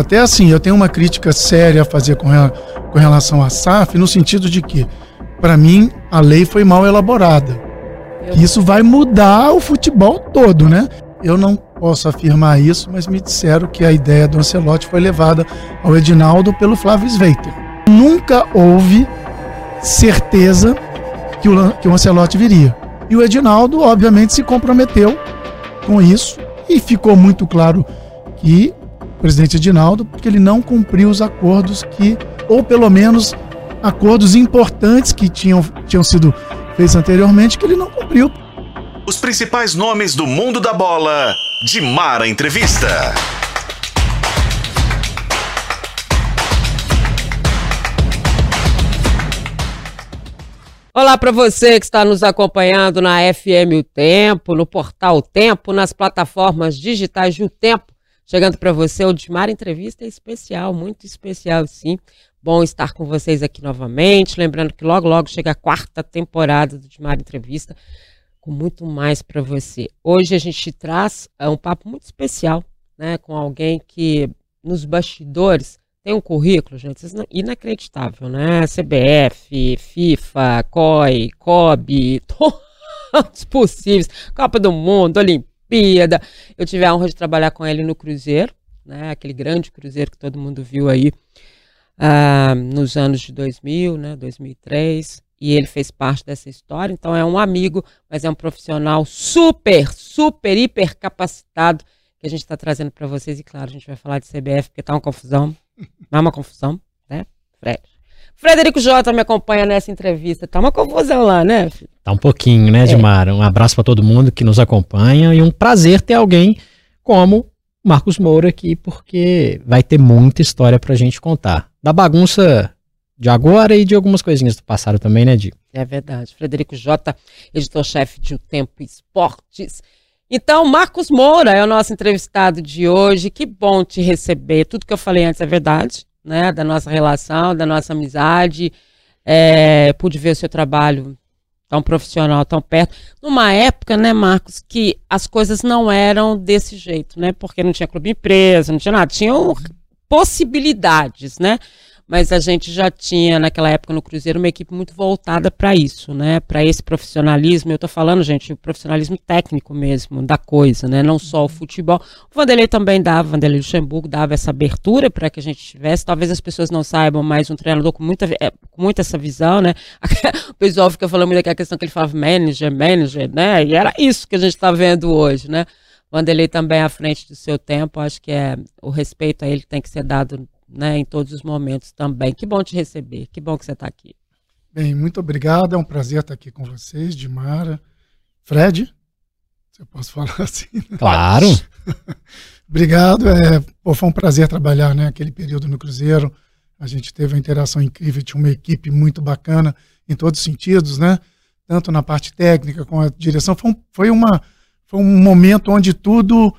Até assim, eu tenho uma crítica séria a fazer com, com relação à SAF, no sentido de que, para mim, a lei foi mal elaborada. Que isso vai mudar o futebol todo, né? Eu não posso afirmar isso, mas me disseram que a ideia do Ancelotti foi levada ao Edinaldo pelo Flávio Sveiter. Nunca houve certeza que o, que o Ancelotti viria. E o Edinaldo, obviamente, se comprometeu com isso e ficou muito claro que presidente Edinaldo, porque ele não cumpriu os acordos que, ou pelo menos acordos importantes que tinham, tinham sido feitos anteriormente, que ele não cumpriu. Os principais nomes do mundo da bola, de Mara Entrevista. Olá para você que está nos acompanhando na FM O Tempo, no portal o Tempo, nas plataformas digitais de O Tempo. Chegando para você o Dimar Entrevista especial, muito especial sim. Bom estar com vocês aqui novamente. Lembrando que logo, logo chega a quarta temporada do Dimar Entrevista, com muito mais para você. Hoje a gente traz é, um papo muito especial, né, com alguém que nos bastidores tem um currículo, gente, inacreditável, né? CBF, FIFA, COI, COB, todos possíveis, Copa do Mundo, Olimpíada. Eu tive a honra de trabalhar com ele no Cruzeiro, né? Aquele grande Cruzeiro que todo mundo viu aí uh, nos anos de 2000, né? 2003. E ele fez parte dessa história, então é um amigo, mas é um profissional super, super, hiper capacitado que a gente está trazendo para vocês. E claro, a gente vai falar de CBF, porque tá uma confusão não é uma confusão, né, Fred? Frederico Jota me acompanha nessa entrevista. Tá uma confusão lá, né? Tá um pouquinho, né, Edmar? É. Um abraço para todo mundo que nos acompanha e um prazer ter alguém como Marcos Moura aqui, porque vai ter muita história pra gente contar. Da bagunça de agora e de algumas coisinhas do passado também, né, Di? É verdade. Frederico Jota, editor-chefe de O Tempo Esportes. Então, Marcos Moura é o nosso entrevistado de hoje. Que bom te receber. Tudo que eu falei antes é verdade, né? Da nossa relação, da nossa amizade. É, pude ver o seu trabalho tão profissional, tão perto. Numa época, né, Marcos, que as coisas não eram desse jeito, né? Porque não tinha clube empresa, não tinha nada. Tinham possibilidades, né? Mas a gente já tinha naquela época no Cruzeiro uma equipe muito voltada para isso, né? Para esse profissionalismo. Eu estou falando, gente, o profissionalismo técnico mesmo da coisa, né? Não só o futebol. O Vanderlei também dava, o Vanderlei Luxemburgo dava essa abertura para que a gente tivesse. Talvez as pessoas não saibam, mas um treinador com muita, é, com muita essa visão, né? o pessoal fica falando muito daquela questão que ele falava manager, manager, né? E era isso que a gente está vendo hoje, né? O Vanderlei também à frente do seu tempo, acho que é o respeito a ele tem que ser dado né, em todos os momentos também. Que bom te receber, que bom que você está aqui. Bem, muito obrigado, é um prazer estar aqui com vocês, Dimara. Fred, se eu posso falar assim. Né? Claro. obrigado, é, pô, foi um prazer trabalhar né, aquele período no Cruzeiro. A gente teve uma interação incrível, tinha uma equipe muito bacana em todos os sentidos, né? Tanto na parte técnica como a direção. Foi, um, foi, uma, foi um momento onde tudo,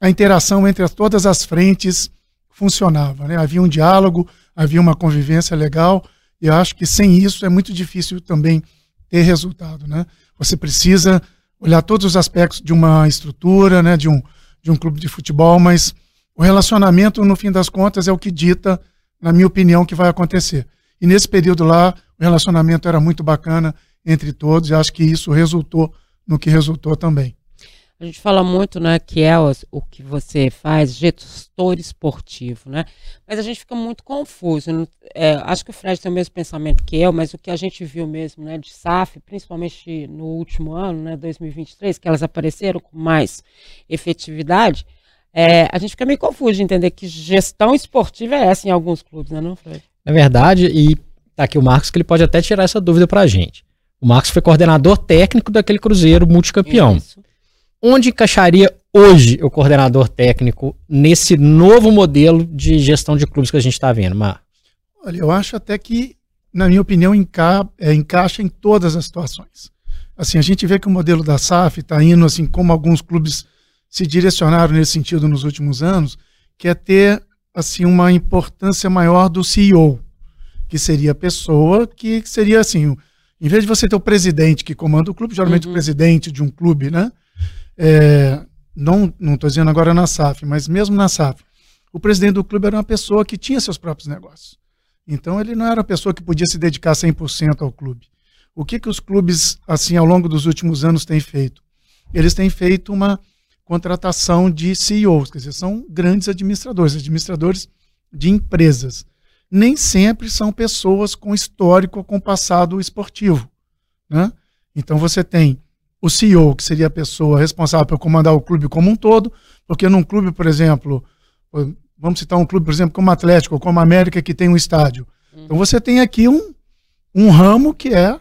a interação entre todas as frentes funcionava. Né? Havia um diálogo, havia uma convivência legal, e eu acho que sem isso é muito difícil também ter resultado. Né? Você precisa olhar todos os aspectos de uma estrutura, né, de, um, de um clube de futebol, mas o relacionamento, no fim das contas, é o que dita, na minha opinião, que vai acontecer. E nesse período lá, o relacionamento era muito bacana entre todos, e acho que isso resultou no que resultou também. A gente fala muito, né, que é o, o, que você faz, gestor esportivo, né? Mas a gente fica muito confuso. É, acho que o Fred tem o mesmo pensamento que eu, mas o que a gente viu mesmo, né, de SAF, principalmente no último ano, né, 2023, que elas apareceram com mais efetividade, é, a gente fica meio confuso de entender que gestão esportiva é essa em alguns clubes, né, não, Fred? É verdade, e tá aqui o Marcos que ele pode até tirar essa dúvida pra gente. O Marcos foi coordenador técnico daquele Cruzeiro multicampeão. Isso. Onde encaixaria hoje o coordenador técnico nesse novo modelo de gestão de clubes que a gente está vendo, Mar? Olha, eu acho até que, na minha opinião, enca é, encaixa em todas as situações. Assim, a gente vê que o modelo da SAF está indo, assim, como alguns clubes se direcionaram nesse sentido nos últimos anos, que é ter, assim, uma importância maior do CEO, que seria a pessoa que seria, assim, em vez de você ter o presidente que comanda o clube, geralmente uhum. o presidente de um clube, né? É, não estou dizendo agora na SAF, mas mesmo na SAF, o presidente do clube era uma pessoa que tinha seus próprios negócios. Então ele não era uma pessoa que podia se dedicar 100% ao clube. O que, que os clubes, assim, ao longo dos últimos anos têm feito? Eles têm feito uma contratação de CEOs, quer dizer, são grandes administradores, administradores de empresas. Nem sempre são pessoas com histórico ou com passado esportivo. Né? Então você tem o CEO, que seria a pessoa responsável por comandar o clube como um todo, porque num clube, por exemplo, vamos citar um clube, por exemplo, como Atlético ou como América, que tem um estádio. Então você tem aqui um, um ramo que é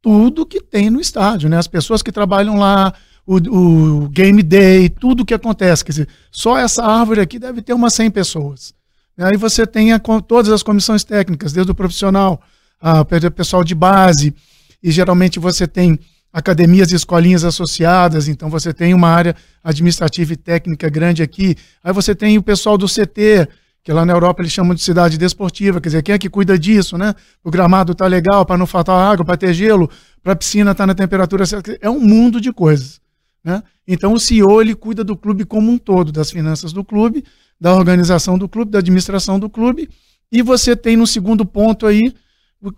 tudo que tem no estádio, né? As pessoas que trabalham lá, o, o, game day, tudo que acontece. Quer dizer, só essa árvore aqui deve ter umas 100 pessoas. E aí você tem a, todas as comissões técnicas, desde o profissional, a, o pessoal de base, e geralmente você tem academias e escolinhas associadas, então você tem uma área administrativa e técnica grande aqui. Aí você tem o pessoal do CT, que lá na Europa eles chamam de cidade desportiva, quer dizer, quem é que cuida disso, né? O gramado tá legal para não faltar água, para ter gelo, para a piscina estar tá na temperatura certa. É um mundo de coisas. Né? Então o CEO ele cuida do clube como um todo, das finanças do clube, da organização do clube, da administração do clube, e você tem no segundo ponto aí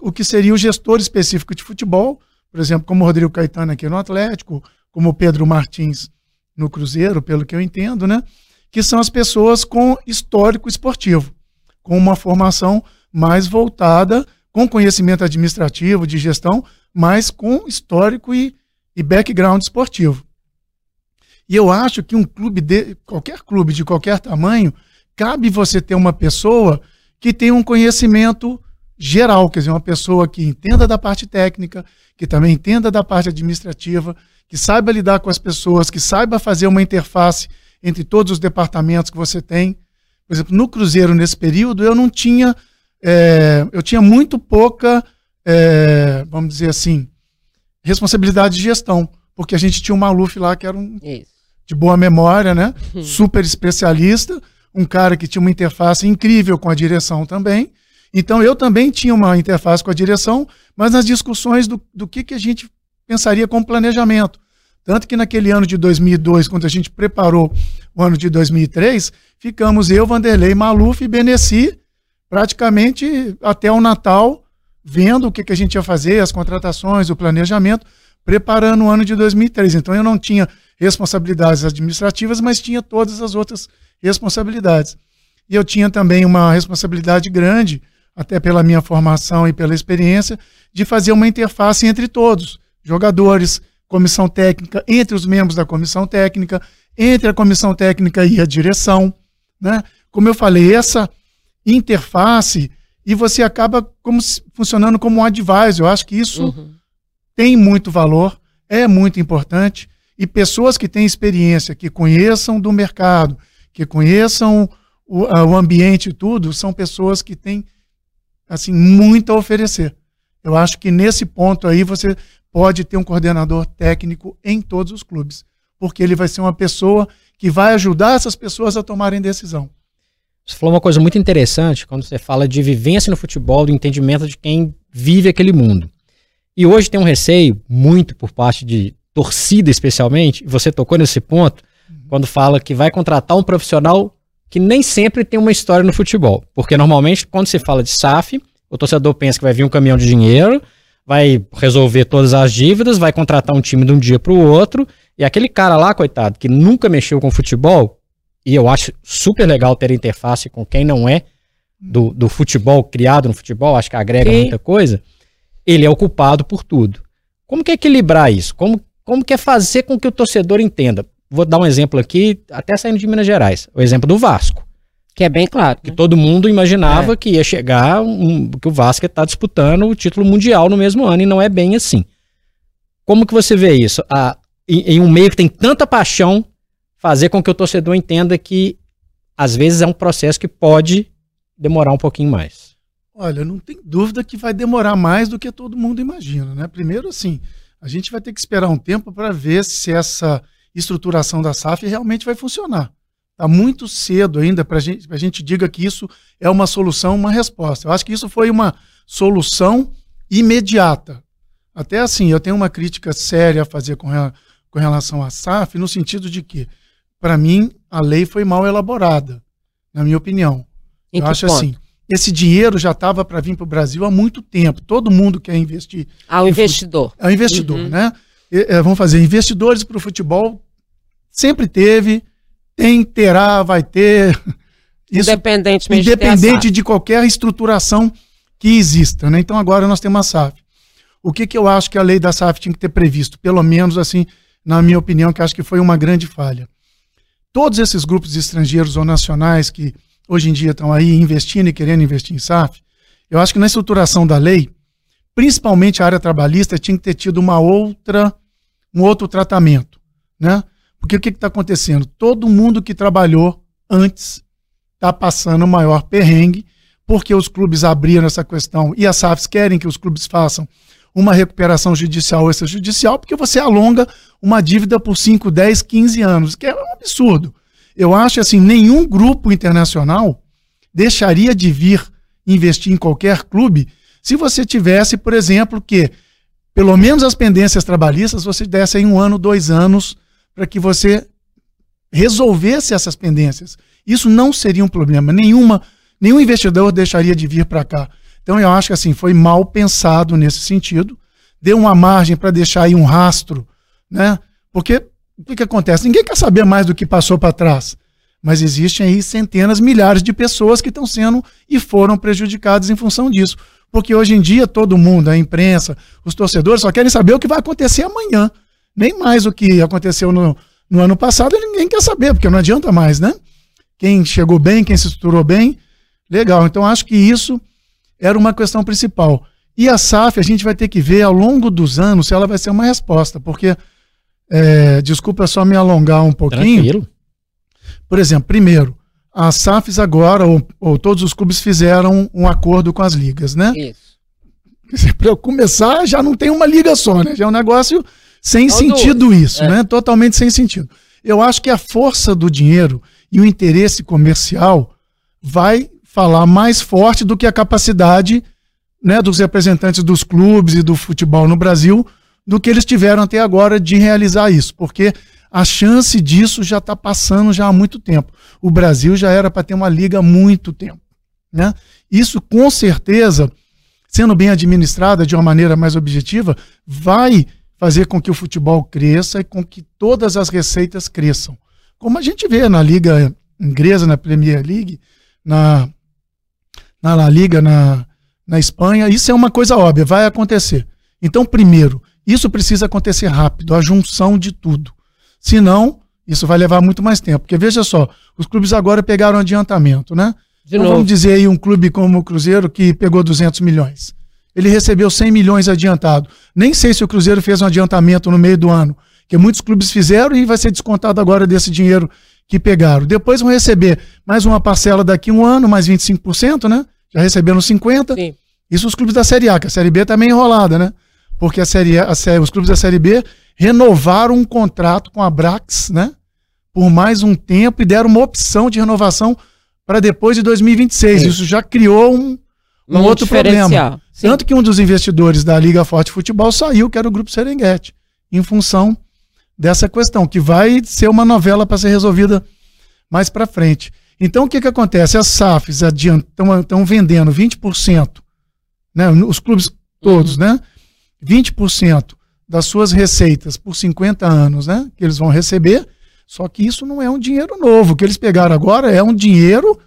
o que seria o gestor específico de futebol, por exemplo, como o Rodrigo Caetano aqui no Atlético, como o Pedro Martins no Cruzeiro, pelo que eu entendo, né? Que são as pessoas com histórico esportivo, com uma formação mais voltada, com conhecimento administrativo, de gestão, mas com histórico e, e background esportivo. E eu acho que um clube, de, qualquer clube de qualquer tamanho, cabe você ter uma pessoa que tenha um conhecimento geral, quer dizer, uma pessoa que entenda da parte técnica, que também entenda da parte administrativa, que saiba lidar com as pessoas, que saiba fazer uma interface entre todos os departamentos que você tem. Por exemplo, no Cruzeiro, nesse período, eu não tinha. É, eu tinha muito pouca, é, vamos dizer assim, responsabilidade de gestão, porque a gente tinha um Maluf lá que era um. Isso de boa memória, né? Super especialista, um cara que tinha uma interface incrível com a direção também. Então eu também tinha uma interface com a direção, mas nas discussões do, do que, que a gente pensaria como planejamento. Tanto que naquele ano de 2002, quando a gente preparou o ano de 2003, ficamos eu, Vanderlei, Maluf e Beneci praticamente até o Natal, vendo o que, que a gente ia fazer, as contratações, o planejamento, preparando o ano de 2003. Então eu não tinha responsabilidades administrativas, mas tinha todas as outras responsabilidades. E eu tinha também uma responsabilidade grande, até pela minha formação e pela experiência, de fazer uma interface entre todos, jogadores, comissão técnica, entre os membros da comissão técnica, entre a comissão técnica e a direção, né? Como eu falei, essa interface e você acaba como funcionando como um advisor. Eu acho que isso uhum. tem muito valor, é muito importante e pessoas que têm experiência, que conheçam do mercado, que conheçam o, o ambiente e tudo, são pessoas que têm assim muito a oferecer. Eu acho que nesse ponto aí você pode ter um coordenador técnico em todos os clubes, porque ele vai ser uma pessoa que vai ajudar essas pessoas a tomarem decisão. Você falou uma coisa muito interessante quando você fala de vivência no futebol, do entendimento de quem vive aquele mundo. E hoje tem um receio muito por parte de torcida especialmente, você tocou nesse ponto, quando fala que vai contratar um profissional que nem sempre tem uma história no futebol. Porque normalmente, quando se fala de SAF, o torcedor pensa que vai vir um caminhão de dinheiro, vai resolver todas as dívidas, vai contratar um time de um dia para o outro, e aquele cara lá, coitado, que nunca mexeu com futebol, e eu acho super legal ter interface com quem não é do, do futebol, criado no futebol, acho que agrega Sim. muita coisa, ele é o culpado por tudo. Como que é equilibrar isso? Como como que é fazer com que o torcedor entenda? Vou dar um exemplo aqui, até saindo de Minas Gerais, o exemplo do Vasco. Que é bem claro. Que né? todo mundo imaginava é. que ia chegar, um, que o Vasco está disputando o título mundial no mesmo ano, e não é bem assim. Como que você vê isso? A, em, em um meio que tem tanta paixão, fazer com que o torcedor entenda que às vezes é um processo que pode demorar um pouquinho mais. Olha, não tem dúvida que vai demorar mais do que todo mundo imagina, né? Primeiro, assim, a gente vai ter que esperar um tempo para ver se essa estruturação da SAF realmente vai funcionar. Está muito cedo ainda para gente, a gente diga que isso é uma solução, uma resposta. Eu acho que isso foi uma solução imediata. Até assim, eu tenho uma crítica séria a fazer com, com relação à SAF, no sentido de que, para mim, a lei foi mal elaborada. na minha opinião. Em eu acho ponto? assim, esse dinheiro já estava para vir para o Brasil há muito tempo. Todo mundo quer investir. Ao investidor. É o investidor, Uhum. né? É, vamos fazer investidores para o futebol. Sempre teve, tem, terá, vai ter. Isso independente SAF. de qualquer estruturação que exista, né? Então agora nós temos a SAF. O que, que eu acho que a lei da SAF tinha que ter previsto? Pelo menos assim, na minha opinião, que acho que foi uma grande falha. Todos esses grupos estrangeiros ou nacionais que hoje em dia estão aí investindo e querendo investir em SAF, eu acho que na estruturação da lei, principalmente a área trabalhista, tinha que ter tido uma outra, um outro tratamento, né? Porque o que está acontecendo? Todo mundo que trabalhou antes está passando o maior perrengue, porque os clubes abriram essa questão e as SAFs querem que os clubes façam uma recuperação judicial ou extrajudicial, porque você alonga uma dívida por 5, 10, 15 anos, que é um absurdo. Eu acho assim, nenhum grupo internacional deixaria de vir investir em qualquer clube se você tivesse, por exemplo, que pelo menos as pendências trabalhistas você desse em um ano, dois anos, para que você resolvesse essas pendências. Isso não seria um problema. Nenhuma, nenhum investidor deixaria de vir para cá. Então eu acho que assim foi mal pensado nesse sentido. Deu uma margem para deixar aí um rastro, né? Porque o que acontece? Ninguém quer saber mais do que passou para trás. Mas existem aí centenas, milhares de pessoas que estão sendo e foram prejudicadas em função disso. Porque hoje em dia todo mundo, a imprensa, os torcedores, só querem saber o que vai acontecer amanhã. Nem mais o que aconteceu no, no ano passado, ninguém quer saber, porque não adianta mais, né? Quem chegou bem, quem se estruturou bem, legal. Então acho que isso era uma questão principal. E a SAF, a gente vai ter que ver ao longo dos anos se ela vai ser uma resposta, porque, é, desculpa só me alongar um pouquinho. Tranquilo. Por exemplo, primeiro, as SAFs agora, ou, ou todos os clubes fizeram um acordo com as ligas, né? Isso. Para começar, já não tem uma liga só, né? Já é um negócio sem São sentido isso, É. né? Totalmente sem sentido. Eu acho que a força do dinheiro e o interesse comercial vai falar mais forte do que a capacidade né, dos representantes dos clubes e do futebol no Brasil do que eles tiveram até agora de realizar isso, porque a chance disso já está passando já há muito tempo. O Brasil já era para ter uma liga há muito tempo. Né? Isso, com certeza, sendo bem administrada de uma maneira mais objetiva, vai fazer com que o futebol cresça e com que todas as receitas cresçam. Como a gente vê na Liga Inglesa, na Premier League, na, na La Liga, na, na Espanha, isso é uma coisa óbvia, vai acontecer. Então, primeiro, isso precisa acontecer rápido, a junção de tudo. Senão, isso vai levar muito mais tempo. Porque veja só, os clubes agora pegaram adiantamento, né? De então, novo. vamos dizer aí um clube como o Cruzeiro que pegou 200 milhões. Ele recebeu 100 milhões adiantado. Nem sei se o Cruzeiro fez um adiantamento no meio do ano, que muitos clubes fizeram e vai ser descontado agora desse dinheiro que pegaram. Depois vão receber mais uma parcela daqui a um ano, mais 25%, né? Já receberam 50%. Sim. Isso os clubes da Série A, que a Série B também é enrolada, né? Porque a série a série- os clubes da Série B renovaram um contrato com a Brax, né? Por mais um tempo e deram uma opção de renovação para depois de 2026. Sim. Isso já criou um, um Um outro problema. Sim. Tanto que um dos investidores da Liga Forte Futebol saiu, que era o Grupo Serengeti, em função dessa questão, que vai ser uma novela para ser resolvida mais para frente. Então, o que, que acontece? As SAFs estão vendendo 20%, né, os clubes todos, né? 20% das suas receitas por 50 anos, né? Que eles vão receber. Só que isso não é um dinheiro novo. O que eles pegaram agora é um dinheiro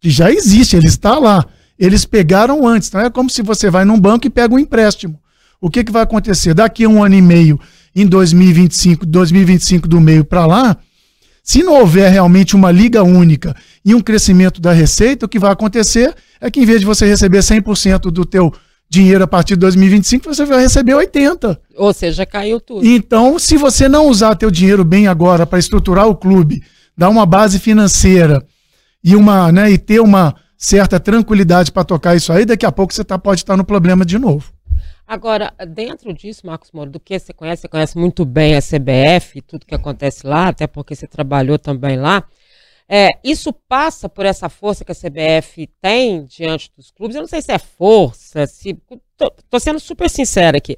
que já existe, ele está lá. Eles pegaram antes. Não é como se você vai num banco e pega um empréstimo. O que, que vai acontecer? Daqui a um ano e meio, em 2025, 2025 do meio para lá, se não houver realmente uma liga única e um crescimento da receita, o que vai acontecer é que em vez de você receber 100% do teu dinheiro a partir de 2025, você vai receber 80%. Ou seja, caiu tudo. Então, se você não usar teu dinheiro bem agora para estruturar o clube, dar uma base financeira e uma, né, e ter uma certa tranquilidade para tocar isso aí, daqui a pouco você tá, pode estar no problema de novo. Agora, dentro disso, Marcos Moro, do que você conhece, você conhece muito bem a CBF, tudo que acontece lá, até porque você trabalhou também lá. É, isso passa por essa força que a CBF tem diante dos clubes. Eu não sei se é força, se. Tô, tô sendo super sincera aqui.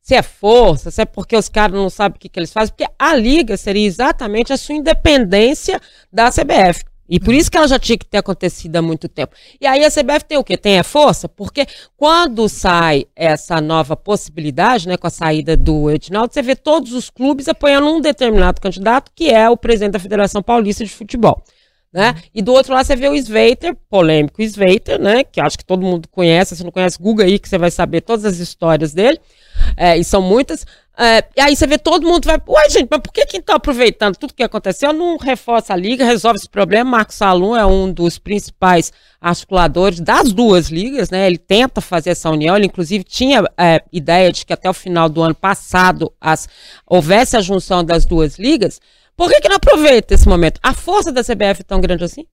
Se é força, se é porque os caras não sabem o que, que eles fazem, porque a liga seria exatamente a sua independência da CBF. E por isso que ela já tinha que ter acontecido há muito tempo. E aí a CBF tem o quê? Tem a força? Porque quando sai essa nova possibilidade, né, com a saída do Edinaldo, você vê todos os clubes apoiando um determinado candidato, que é o presidente da Federação Paulista de Futebol. Né? E do outro lado você vê o Sveiter, polêmico Sveiter, né? Que acho que todo mundo conhece, se não conhece, Google aí que você vai saber todas as histórias dele. É, e são muitas. É, e aí você vê todo mundo vai. Uai, gente, mas por que quem está aproveitando tudo que aconteceu não reforça a liga, resolve esse problema? Marcos Salum é um dos principais articuladores das duas ligas, né? Ele tenta fazer essa união, ele inclusive tinha é, ideia de que até o final do ano passado as, houvesse a junção das duas ligas. Por que, que não aproveita esse momento? A força da CBF é tão grande assim?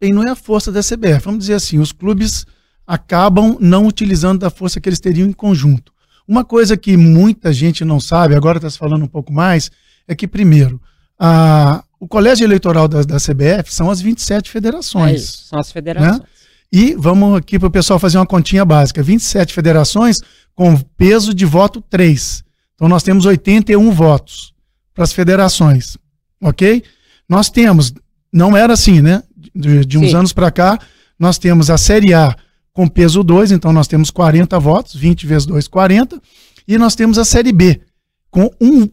E não é a força da CBF. Vamos dizer assim, os clubes acabam não utilizando da força que eles teriam em conjunto. Uma coisa que muita gente não sabe, agora está se falando um pouco mais, é que, primeiro, a, o colégio eleitoral da, da CBF são as 27 federações. É isso, são as federações. Né? E vamos aqui para o pessoal fazer uma continha básica: 27 federações com peso de voto 3. Então nós temos 81 votos para as federações, ok? Nós temos, não era assim, né? De, de uns Sim. anos para cá, nós temos a Série A com peso 2, então nós temos 40 votos, 20 vezes 2, 40, e nós temos a Série B com um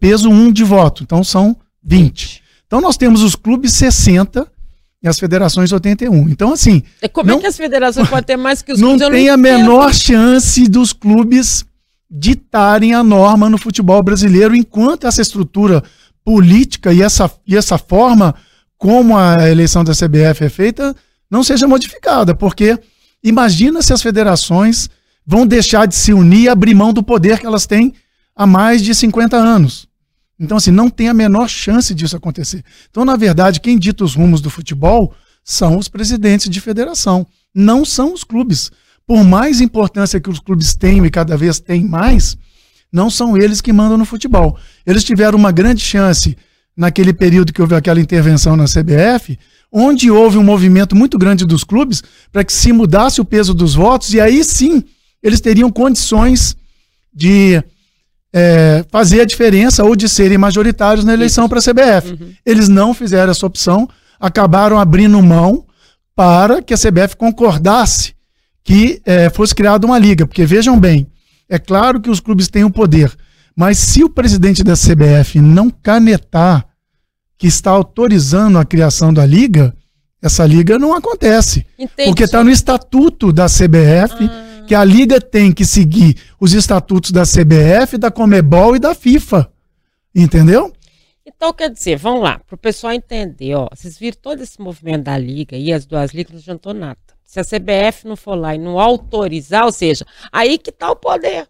peso 1 um de voto, então são 20. Então nós temos os clubes 60 e as federações 81. Então, assim. E como é não, é que as federações podem ter mais que os não clubes? Tem não tem a menor chance dos clubes ditarem a norma no futebol brasileiro, enquanto essa estrutura política e essa, e essa forma como a eleição da CBF é feita não seja modificada, porque imagina se as federações vão deixar de se unir e abrir mão do poder que elas têm há mais de 50 anos. Então, assim, não tem a menor chance disso acontecer. Então, na verdade, quem dita os rumos do futebol são os presidentes de federação, não são os clubes por mais importância que os clubes tenham e cada vez têm mais, não são eles que mandam no futebol. Eles tiveram uma grande chance naquele período que houve aquela intervenção na CBF, onde houve um movimento muito grande dos clubes para que se mudasse o peso dos votos e aí sim eles teriam condições de é, fazer a diferença ou de serem majoritários na eleição para a CBF. Uhum. Eles não fizeram essa opção, acabaram abrindo mão para que a CBF concordasse que é, fosse criada uma liga. Porque vejam bem, é claro que os clubes têm o poder, mas se o presidente da CBF não canetar que está autorizando a criação da liga, essa liga não acontece. Entendi. Porque está no estatuto da CBF ah. que a liga tem que seguir os estatutos da CBF, da Comebol e da FIFA. Entendeu? Então, quer dizer, vamos lá, para o pessoal entender, ó, vocês viram todo esse movimento da liga e as duas ligas não adiantou nada. Se a CBF não for lá e não autorizar, ou seja, aí que está o poder.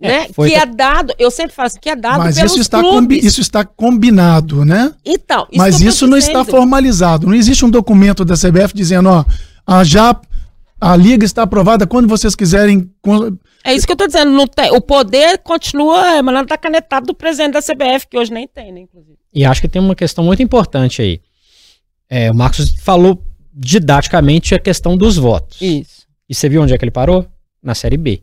É, né? Que é dado, eu sempre falo assim, que é dado Mas pelos isso está, clubes. isso está combinado, né? Então, isso Mas isso não está formalizado. Não existe um documento da CBF dizendo, ó, a, já a liga está aprovada quando vocês quiserem. É isso que eu estou dizendo. Tem, o poder continua emanando da canetada do presidente da CBF, que hoje nem tem, né, inclusive. E acho que tem uma questão muito importante aí. É, o Marcos falou didaticamente a questão dos votos. Isso. E você viu onde é que ele parou? Na Série B.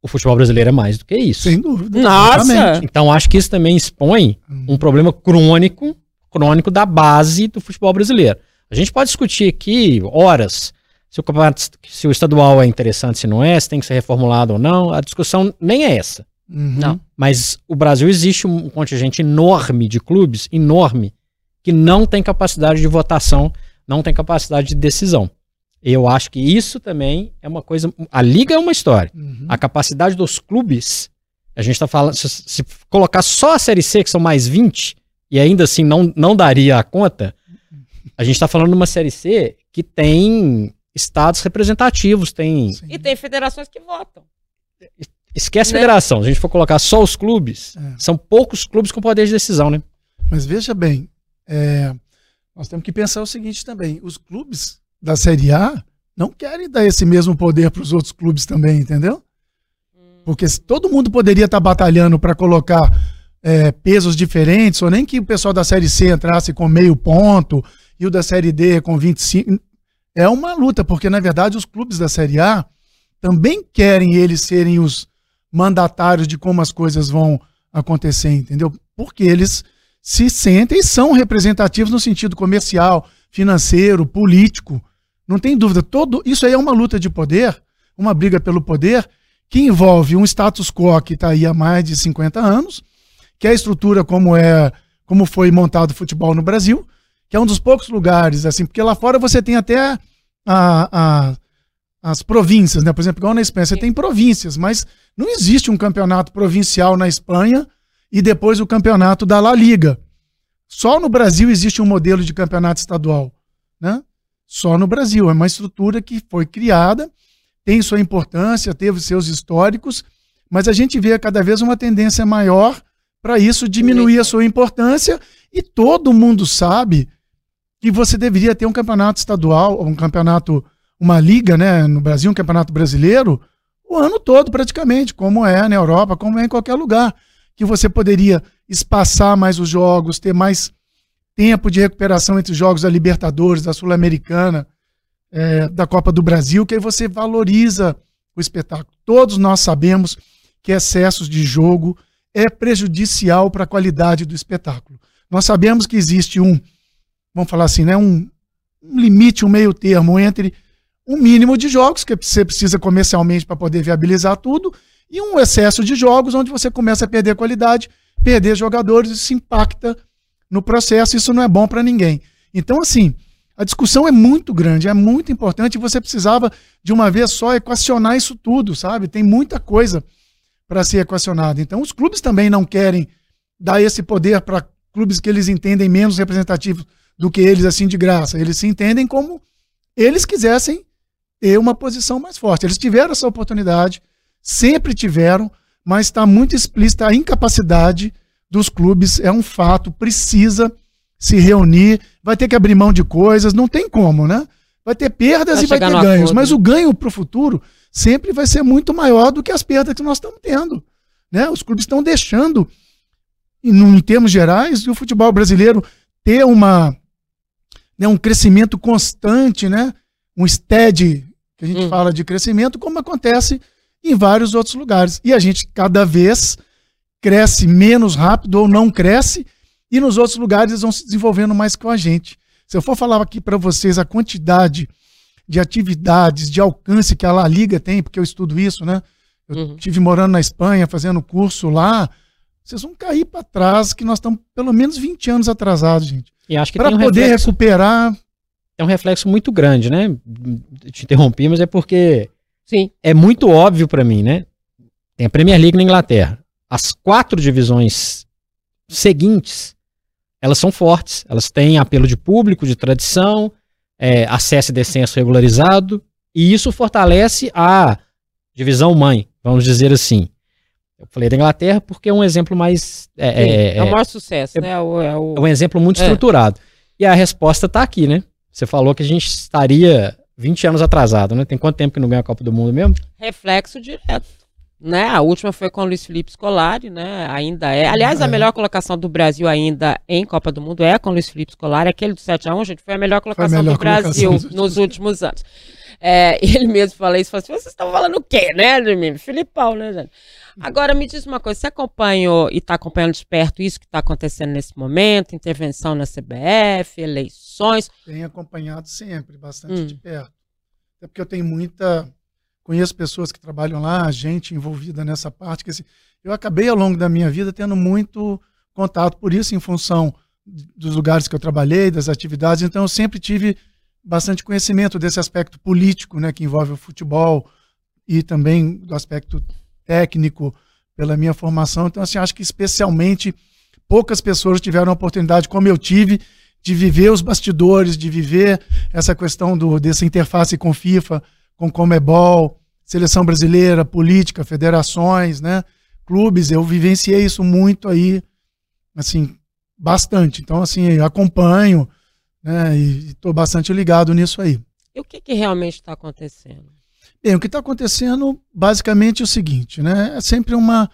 O futebol brasileiro é mais do que isso. Sem dúvida. Nossa! Então acho que isso também expõe um problema crônico, crônico da base do futebol brasileiro. A gente pode discutir aqui horas se o, se o estadual é interessante, se não é, se tem que ser reformulado ou não. A discussão nem é essa. Uhum. Não. Mas o Brasil existe um contingente enorme de clubes, enorme, que não tem capacidade de votação não tem capacidade de decisão. Eu acho que isso também é uma coisa. A liga é uma história. Uhum. A capacidade dos clubes, a gente está falando. Se, se, colocar só a Série C, que são mais 20, e ainda assim não, não daria a conta, a gente está falando de uma Série C que tem estados representativos, tem. Sim. E tem federações que votam. Esquece né? federação. Se a gente for colocar só os clubes, é. são poucos clubes com poder de decisão, né? Mas veja bem, é, nós temos que pensar o seguinte também: os clubes da Série A não querem dar esse mesmo poder para os outros clubes também, entendeu? Porque todo mundo poderia estar tá batalhando para colocar é, pesos diferentes, ou nem que o pessoal da Série C entrasse com meio ponto e o da Série D com 25. É uma luta, porque na verdade os clubes da Série A também querem eles serem os mandatários de como as coisas vão acontecer, entendeu? Porque eles se sentem e são representativos no sentido comercial, financeiro, político. Não tem dúvida. Todo, isso aí é uma luta de poder, uma briga pelo poder, que envolve um status quo que está aí há mais de 50 anos, que é a estrutura como é como foi montado o futebol no Brasil, que é um dos poucos lugares, assim, porque lá fora você tem até a, a, as províncias, né? Por exemplo, igual na Espanha, você tem províncias, mas não existe um campeonato provincial na Espanha e depois o campeonato da La Liga. Só no Brasil existe um modelo de campeonato estadual, né? Só no Brasil. É uma estrutura que foi criada, tem sua importância, teve seus históricos, mas a gente vê cada vez uma tendência maior para isso diminuir a sua importância e todo mundo sabe que você deveria ter um campeonato estadual, um campeonato, uma liga, né, no Brasil, um campeonato brasileiro, o ano todo praticamente, como é na Europa, como é em qualquer lugar, que você poderia espaçar mais os jogos, ter mais tempo de recuperação entre os jogos da Libertadores, da Sul-Americana, é, da Copa do Brasil, que aí você valoriza o espetáculo. Todos nós sabemos que excessos de jogo é prejudicial para a qualidade do espetáculo. Nós sabemos que existe um, vamos falar assim, né, um, um limite, um meio termo entre um mínimo de jogos que você precisa comercialmente para poder viabilizar tudo e um excesso de jogos onde você começa a perder qualidade, perder jogadores, isso impacta no processo, isso não é bom para ninguém. Então, assim, a discussão é muito grande, é muito importante, você precisava de uma vez só equacionar isso tudo, sabe? Tem muita coisa para ser equacionada. Então, os clubes também não querem dar esse poder para clubes que eles entendem menos representativos do que eles, assim, de graça. Eles se entendem como eles quisessem ter uma posição mais forte. Eles tiveram essa oportunidade, sempre tiveram, mas está muito explícita a incapacidade dos clubes, é um fato, precisa se reunir, vai ter que abrir mão de coisas, não tem como, né? Vai ter perdas vai e vai ter ganhos, acordo. mas o ganho para o futuro sempre vai ser muito maior do que as perdas que nós estamos tendo. Né? Os clubes estão deixando, em, termos gerais, o futebol brasileiro ter uma, né, um crescimento constante, né? um steady, que a gente hum. fala de crescimento, como acontece em vários outros lugares. E a gente cada vez cresce menos rápido ou não cresce, e nos outros lugares eles vão se desenvolvendo mais com a gente. Se eu for falar aqui para vocês a quantidade de atividades, de alcance que a La Liga tem, porque eu estudo isso, né? Eu uhum. tive morando na Espanha, fazendo curso lá. Vocês vão cair para trás, que nós estamos pelo menos 20 anos atrasados, gente. E acho que para um poder reflexo, recuperar. É um reflexo muito grande, né? Te interrompi, mas é porque Sim. é muito óbvio para mim, né? Tem a Premier League na Inglaterra. As quatro divisões seguintes, elas são fortes. Elas têm apelo de público, de tradição, é, acesso e descenso regularizado, e isso fortalece a divisão mãe, vamos dizer assim. Eu falei da Inglaterra porque é um exemplo mais. É, Sim, é, é o maior sucesso, é, né? O, é, o... é um exemplo muito é. estruturado. E a resposta está aqui, né? Você falou que a gente estaria 20 anos atrasado, né? Tem quanto tempo que não ganha a Copa do Mundo mesmo? Reflexo direto. Né? A última foi com o Luiz Felipe Scolari, né? Ainda é. Aliás, a é. melhor colocação do Brasil ainda em Copa do Mundo é com o Luiz Felipe Scolari. Aquele do 7x1, gente, foi a melhor colocação a melhor do Brasil colocação nos últimos anos. É, ele mesmo falou isso, falou assim, vocês estão falando o quê, né, mim? Filipão, né, gente? Agora, me diz uma coisa, você acompanhou e está acompanhando de perto isso que está acontecendo nesse momento, intervenção na CBF, eleições? Tenho acompanhado sempre, bastante hum. de perto. Até porque eu tenho muita conheço pessoas que trabalham lá, gente envolvida nessa parte. Que, assim, eu acabei ao longo da minha vida tendo muito contato, por isso, em função dos lugares que eu trabalhei, das atividades. Então, eu sempre tive bastante conhecimento desse aspecto político, né, que envolve o futebol e também do aspecto técnico pela minha formação. Então, assim, acho que especialmente poucas pessoas tiveram a oportunidade, como eu tive, de viver os bastidores, de viver essa questão do, dessa interface com FIFA, com Comebol, seleção brasileira, política, federações, né? Clubes, eu vivenciei isso muito aí, assim, bastante. Então, assim, acompanho, né? E estou bastante ligado nisso aí. E o que, que realmente está acontecendo? Bem, o que está acontecendo basicamente é o seguinte, né? É sempre uma,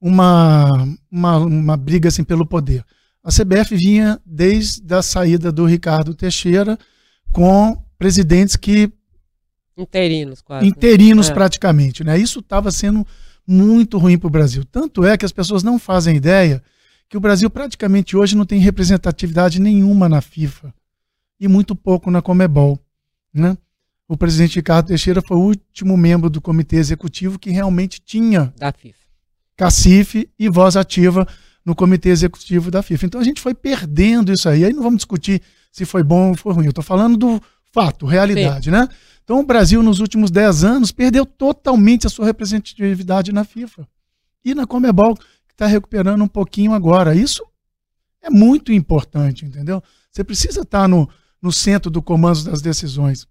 uma, uma, uma briga assim, pelo poder. A CBF vinha desde a saída do Ricardo Teixeira com presidentes que Interinos, quase. Interinos, é. praticamente. Né? Isso estava sendo muito ruim para o Brasil. Tanto é que as pessoas não fazem ideia que o Brasil praticamente hoje não tem representatividade nenhuma na FIFA. e muito pouco na Comebol. Né? O presidente Ricardo Teixeira foi o último membro do comitê executivo que realmente tinha Da FIFA. cacife e voz ativa no comitê executivo da FIFA. Então a gente foi perdendo isso aí. Aí não vamos discutir se foi bom ou foi ruim. Eu estou falando do fato, realidade, né? Então o Brasil, nos últimos 10 anos, perdeu totalmente a sua representatividade na FIFA. E na Comebol, que está recuperando um pouquinho agora. Isso é muito importante, entendeu? Você precisa estar no, no centro do comando das decisões.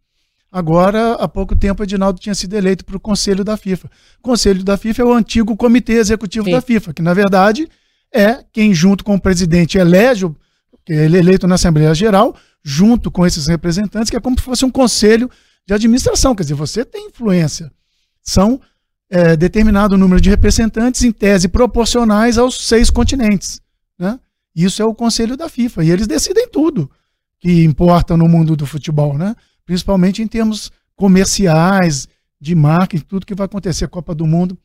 Agora, há pouco tempo, Edinaldo tinha sido eleito para o Conselho da FIFA. O Conselho da FIFA é o antigo Comitê Executivo Sim. da FIFA, que, na verdade, é quem, junto com o presidente, elege, o- que ele é eleito na Assembleia Geral, junto com esses representantes, que é como se fosse um conselho de administração. Quer dizer, você tem influência. São é, determinado número de representantes, em tese, proporcionais aos seis continentes. Né? Isso é o Conselho da FIFA. E eles decidem tudo que importa no mundo do futebol, né? Principalmente em termos comerciais, de marketing, tudo que vai acontecer, Copa do Mundo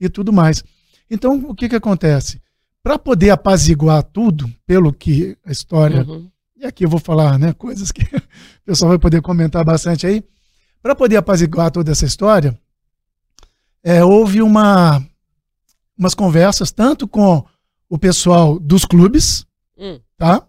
e tudo mais. Então, o que, que acontece? Para poder apaziguar tudo, pelo que a história Uhum. e aqui eu vou falar né, coisas que o pessoal vai poder comentar bastante aí. Para poder apaziguar toda essa história, é, houve uma, umas conversas tanto com o pessoal dos clubes, Hum. tá?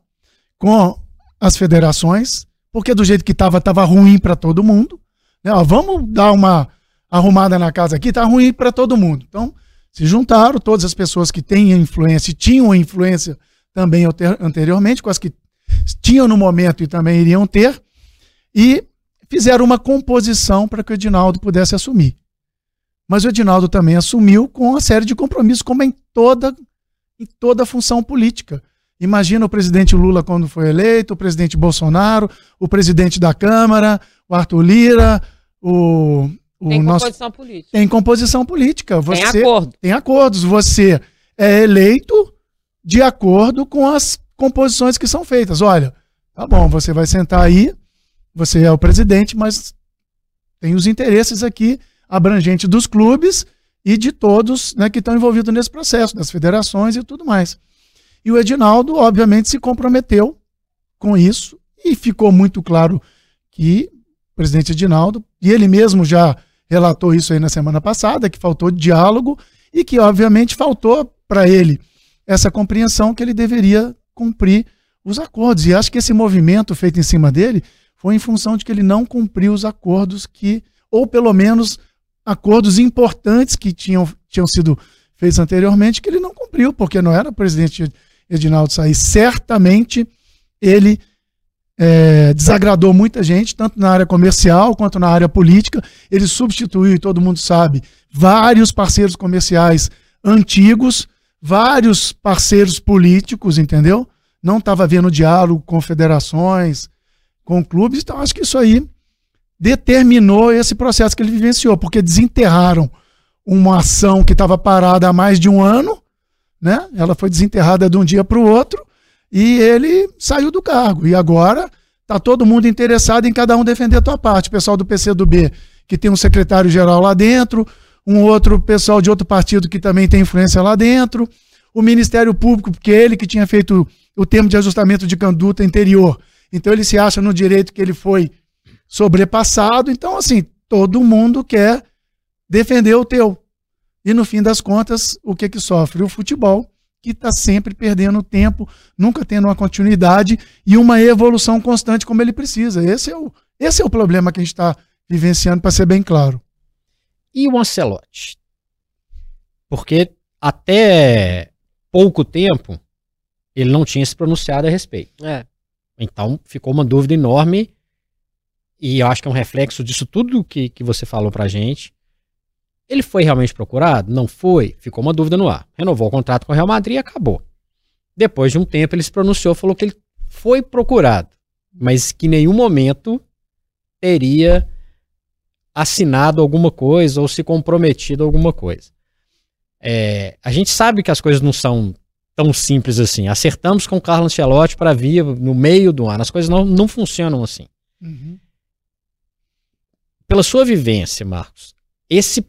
com as federações, porque do jeito que estava, estava ruim para todo mundo. Né? Ó, vamos dar uma arrumada na casa aqui, tá ruim para todo mundo. Então, se juntaram todas as pessoas que têm influência e tinham influência também anteriormente, com as que tinham no momento e também iriam ter, e fizeram uma composição para que o Edinaldo pudesse assumir. Mas o Edinaldo também assumiu com uma série de compromissos, como em toda, em toda função política. Imagina o presidente Lula quando foi eleito, o presidente Bolsonaro, o presidente da Câmara, o Arthur Lira, o, o Tem nosso. composição política. Tem composição política. Você Tem acordo. tem acordos. Você é eleito de acordo com as composições que são feitas. Olha, tá bom, você vai sentar aí, você é o presidente, mas tem os interesses aqui abrangentes dos clubes e de todos né, que estão envolvidos nesse processo, das federações e tudo mais. E o Edinaldo, obviamente, se comprometeu com isso e ficou muito claro que o presidente Edinaldo, e ele mesmo já relatou isso aí na semana passada, que faltou diálogo e que, obviamente, faltou para ele essa compreensão que ele deveria cumprir os acordos. E acho que esse movimento feito em cima dele foi em função de que ele não cumpriu os acordos que, ou pelo menos acordos importantes que tinham, tinham sido feitos anteriormente, que ele não cumpriu, porque não era presidente Edinaldo sair. Certamente ele é, desagradou muita gente, tanto na área comercial quanto na área política. Ele substituiu, e todo mundo sabe, vários parceiros comerciais antigos, vários parceiros políticos, entendeu? Não estava havendo diálogo com federações, com clubes, então acho que isso aí determinou esse processo que ele vivenciou, porque desenterraram uma ação que estava parada há mais de um ano, né? Ela foi desenterrada de um dia para o outro e ele saiu do cargo. E agora está todo mundo interessado em cada um defender a tua parte. O pessoal do PCdoB, que tem um secretário-geral lá dentro, um outro pessoal de outro partido que também tem influência lá dentro, o Ministério Público, porque é ele que tinha feito o termo de ajustamento de conduta anterior. Então ele se acha no direito que ele foi sobrepassado. Então, assim, todo mundo quer defender o teu. E no fim das contas, o que que sofre? O futebol, que está sempre perdendo tempo, nunca tendo uma continuidade e uma evolução constante como ele precisa. Esse é o, esse é o problema que a gente está vivenciando, para ser bem claro. E o Ancelotti? Porque até pouco tempo ele não tinha se pronunciado a respeito. É. Então ficou uma dúvida enorme e eu acho que é um reflexo disso tudo que, que você falou pra gente. Ele foi realmente procurado? Não foi? Ficou uma dúvida no ar. Renovou o contrato com o Real Madrid e acabou. Depois de um tempo ele se pronunciou, falou que ele foi procurado, mas que em nenhum momento teria assinado alguma coisa ou se comprometido a alguma coisa. É, a gente sabe que as coisas não são tão simples assim. Acertamos com o Carlos Ancelotti para vir no meio do ano. As coisas não, não funcionam assim. Pela sua vivência, Marcos, esse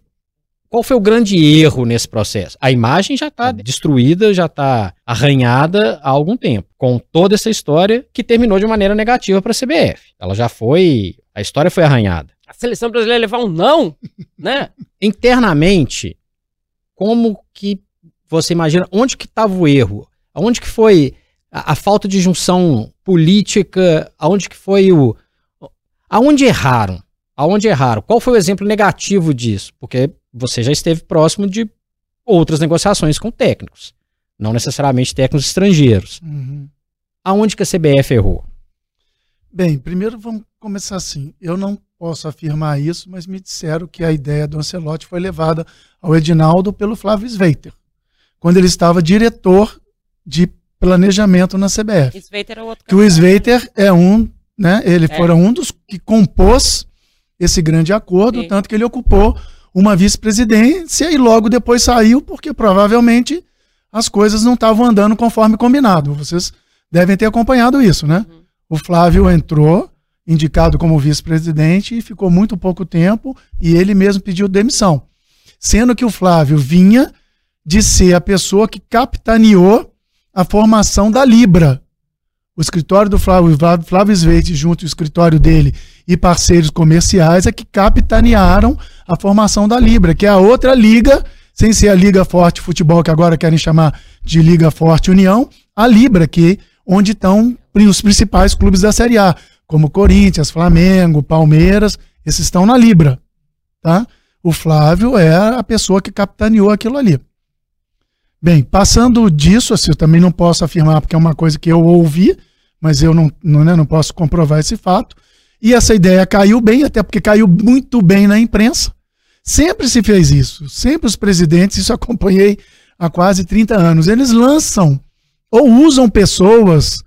qual foi o grande erro nesse processo? A imagem já está destruída, já está arranhada há algum tempo, com toda essa história que terminou de maneira negativa para a CBF. Ela já foi. A história foi arranhada. A seleção brasileira levar um não, né? Internamente, como que você imagina onde que estava o erro? Onde que foi a, a, falta de junção política? Aonde que foi o. Aonde erraram? Aonde erraram? Qual foi o exemplo negativo disso? Porque você já esteve próximo de outras negociações com técnicos, não necessariamente técnicos estrangeiros. Uhum. Aonde que a CBF errou? Bem, primeiro vamos começar assim. Eu não posso afirmar isso, mas me disseram que a ideia do Ancelotti foi levada ao Edinaldo pelo Flávio Sveiter, quando ele estava diretor de planejamento na CBF. Sveiter é outro que o Sveiter é um, né? Ele é. foi um dos que compôs esse grande acordo, Sim. tanto que ele ocupou uma vice-presidência e logo depois saiu, porque provavelmente as coisas não estavam andando conforme combinado. Vocês devem ter acompanhado isso, né? Uhum. O Flávio entrou, indicado como vice-presidente, e ficou muito pouco tempo, e ele mesmo pediu demissão. Sendo que o Flávio vinha de ser a pessoa que capitaneou a formação da Libra, o escritório do Flávio, Flávio Sveite, junto ao escritório dele e parceiros comerciais, é que capitanearam a formação da Libra, que é a outra liga, sem ser a Liga Forte Futebol, que agora querem chamar de Liga Forte União, a Libra, que onde estão os principais clubes da Série A, como Corinthians, Flamengo, Palmeiras, esses estão na Libra. Tá? O Flávio é a pessoa que capitaneou aquilo ali. Bem, passando disso, assim, eu também não posso afirmar porque é uma coisa que eu ouvi, mas eu não, não, né, não posso comprovar esse fato. E essa ideia caiu bem, até porque caiu muito bem na imprensa. Sempre se fez isso. Sempre os presidentes, isso acompanhei há quase 30 anos, eles lançam ou usam pessoas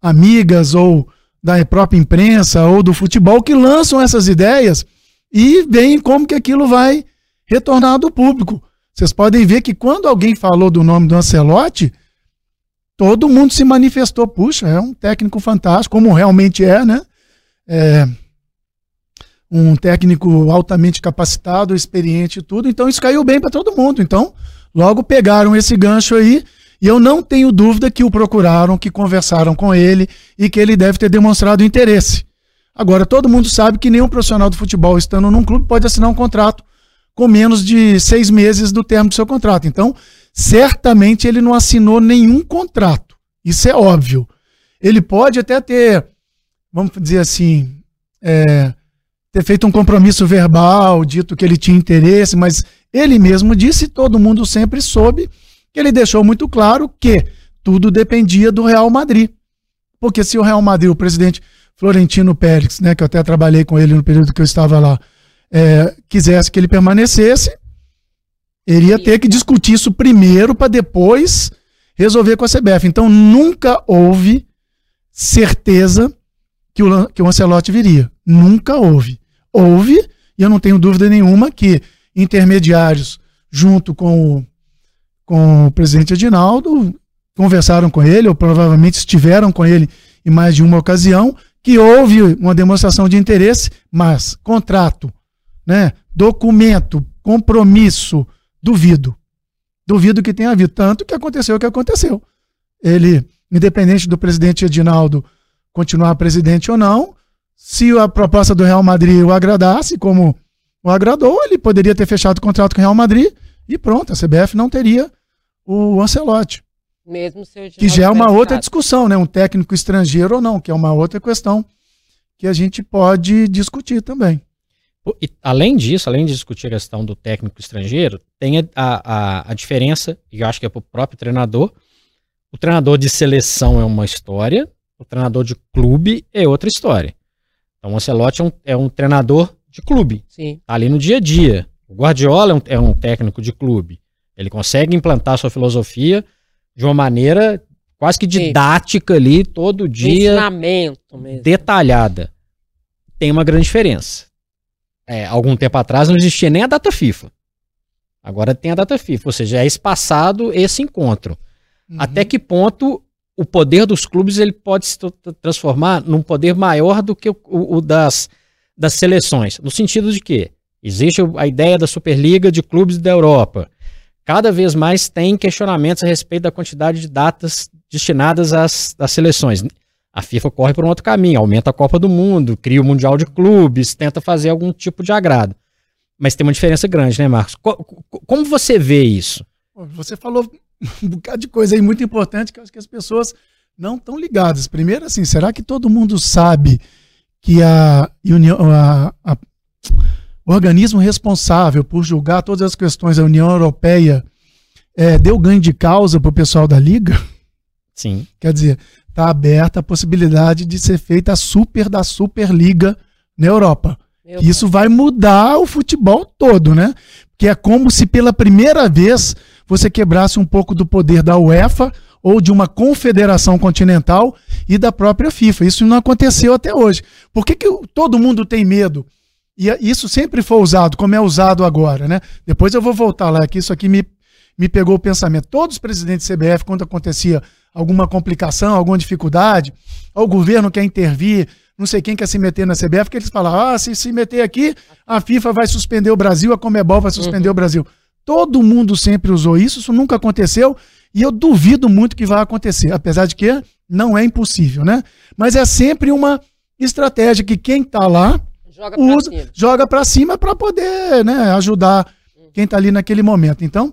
amigas ou da própria imprensa ou do futebol que lançam essas ideias e veem como que aquilo vai retornar do público. Vocês podem ver que quando alguém falou do nome do Ancelotti, todo mundo se manifestou, puxa, é um técnico fantástico, como realmente é, né? É um técnico altamente capacitado, experiente e tudo. Então isso caiu bem para todo mundo. Então, logo pegaram esse gancho aí e eu não tenho dúvida que o procuraram, que conversaram com ele e que ele deve ter demonstrado interesse. Agora, todo mundo sabe que nenhum profissional do futebol estando num clube pode assinar um contrato com menos de seis meses do termo do seu contrato. Então, certamente ele não assinou nenhum contrato. Isso é óbvio. Ele pode até ter, vamos dizer assim, é, ter feito um compromisso verbal, dito que ele tinha interesse, mas ele mesmo disse, todo mundo sempre soube, que ele deixou muito claro que tudo dependia do Real Madrid. Porque se o Real Madrid, o presidente Florentino Pérez, né, que eu até trabalhei com ele no período que eu estava lá, é, quisesse que ele permanecesse, ele ia ter que discutir isso primeiro para depois resolver com a CBF. Então nunca houve certeza que o, que o Ancelotti viria. Nunca houve. Houve, e eu não tenho dúvida nenhuma que intermediários, junto com o, com o presidente Edinaldo, conversaram com ele, ou provavelmente estiveram com ele em mais de uma ocasião, que houve uma demonstração de interesse, mas contrato, né, documento, compromisso, Duvido. Duvido que tenha havido. Tanto que aconteceu o que aconteceu. Ele, independente do presidente Edinaldo continuar presidente ou não, se a proposta do Real Madrid o agradasse, como o agradou, ele poderia ter fechado o contrato com o Real Madrid e pronto, a CBF não teria o Ancelotti. Mesmo se que já é uma outra discussão, né? Um técnico estrangeiro ou não, que é uma outra questão que a gente pode discutir também. E, além disso, além de discutir a questão do técnico estrangeiro, tem a, a, a diferença, e eu acho que é para o próprio treinador. O treinador de seleção é uma história, o treinador de clube é outra história. Então o Ancelotti é um, é um treinador de clube. Sim. Tá ali no dia a dia. O Guardiola é um, é um técnico de clube. Ele consegue implantar sua filosofia de uma maneira quase que didática Sim. ali, todo dia. Ensinamento mesmo. Detalhada. Tem uma grande diferença é, algum tempo atrás não existia nem a data FIFA. Agora tem a data FIFA, ou seja, é espaçado esse encontro. Uhum. Até que ponto o poder dos clubes ele pode se transformar num poder maior do que o, o, o das, das seleções? No sentido de que Existe a ideia da Superliga de clubes da Europa. Cada vez mais tem questionamentos a respeito da quantidade de datas destinadas às, às seleções. A FIFA corre por um outro caminho, aumenta a Copa do Mundo, cria o Mundial de Clubes, tenta fazer algum tipo de agrado. Mas tem uma diferença grande, né, Marcos? Como você vê isso? Você falou um bocado de coisa aí muito importante que eu acho que as pessoas não estão ligadas. Primeiro, assim, será que todo mundo sabe que a, União, a, a, o organismo responsável por julgar todas as questões da União Europeia é, deu ganho de causa para o pessoal da Liga? Sim. Quer dizer, está aberta a possibilidade de ser feita a super da Superliga na Europa. Meu Isso vai mudar o futebol todo, né? Que é como se pela primeira vez você quebrasse um pouco do poder da UEFA ou de uma confederação continental e da própria FIFA. Isso não aconteceu até hoje. Por que, que todo mundo tem medo? E isso sempre foi usado, como é usado agora, né? Depois eu vou voltar lá, que isso aqui me, me pegou o pensamento. Todos os presidentes do CBF, quando acontecia alguma complicação, alguma dificuldade, o governo quer intervir, não sei quem quer se meter na CBF, que eles falam, ah, se se meter aqui, a FIFA vai suspender o Brasil, a Comebol vai suspender uhum. o Brasil. Todo mundo sempre usou isso, isso nunca aconteceu, e eu duvido muito que vai acontecer, apesar de que não é impossível, né? Mas é sempre uma estratégia que quem está lá joga usa, pra joga para cima para poder né, ajudar quem está ali naquele momento. Então,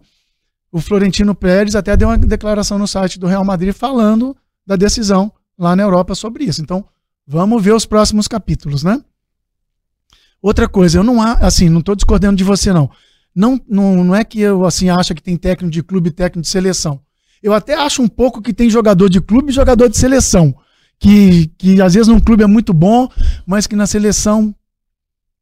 o Florentino Pérez até deu uma declaração no site do Real Madrid falando da decisão lá na Europa sobre isso. Então, Vamos ver os próximos capítulos, né? Outra coisa, eu não assim, não estou discordando de você não. Não. Não não é que eu assim acho que tem técnico de clube e técnico de seleção. Eu até acho um pouco que tem jogador de clube e jogador de seleção, que que às vezes num clube é muito bom, mas que na seleção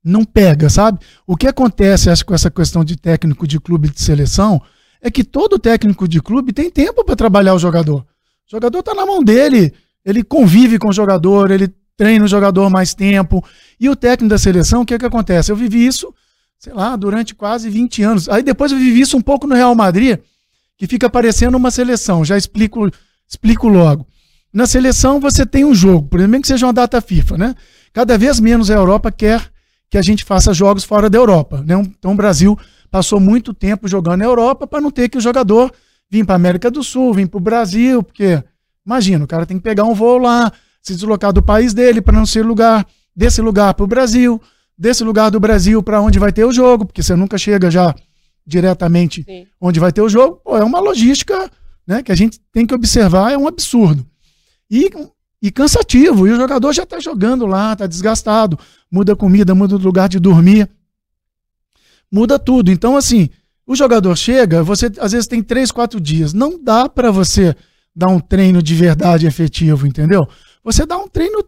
não pega, sabe? O que acontece, acho, com essa questão de técnico de clube e de seleção, é que todo técnico de clube tem tempo para trabalhar o jogador. O jogador está na mão dele, ele convive com o jogador, ele treina o jogador mais tempo. E o técnico da seleção, o que, é que acontece? Eu vivi isso, sei lá, durante quase 20 anos. Aí depois eu vivi isso um pouco no Real Madrid, que fica parecendo uma seleção. Já explico, explico logo. Na seleção você tem um jogo, por exemplo, que seja uma data FIFA, né? Cada vez menos a Europa quer que a gente faça jogos fora da Europa. Né? Então o Brasil passou muito tempo jogando na Europa para não ter que o jogador vir para a América do Sul, vir para o Brasil, porque Imagina, o cara tem que pegar um voo lá, se deslocar do país dele para não ser lugar, desse lugar para o Brasil, desse lugar do Brasil para onde vai ter o jogo, porque você nunca chega já diretamente Sim. onde vai ter o jogo. Pô, é uma logística né, que a gente tem que observar, é um absurdo. E, e cansativo, e o jogador já está jogando lá, está desgastado, muda a comida, muda o lugar de dormir, muda tudo. Então, assim, o jogador chega, você às vezes tem três, quatro dias, não dá para você dar um treino de verdade efetivo, entendeu? Você dá um treino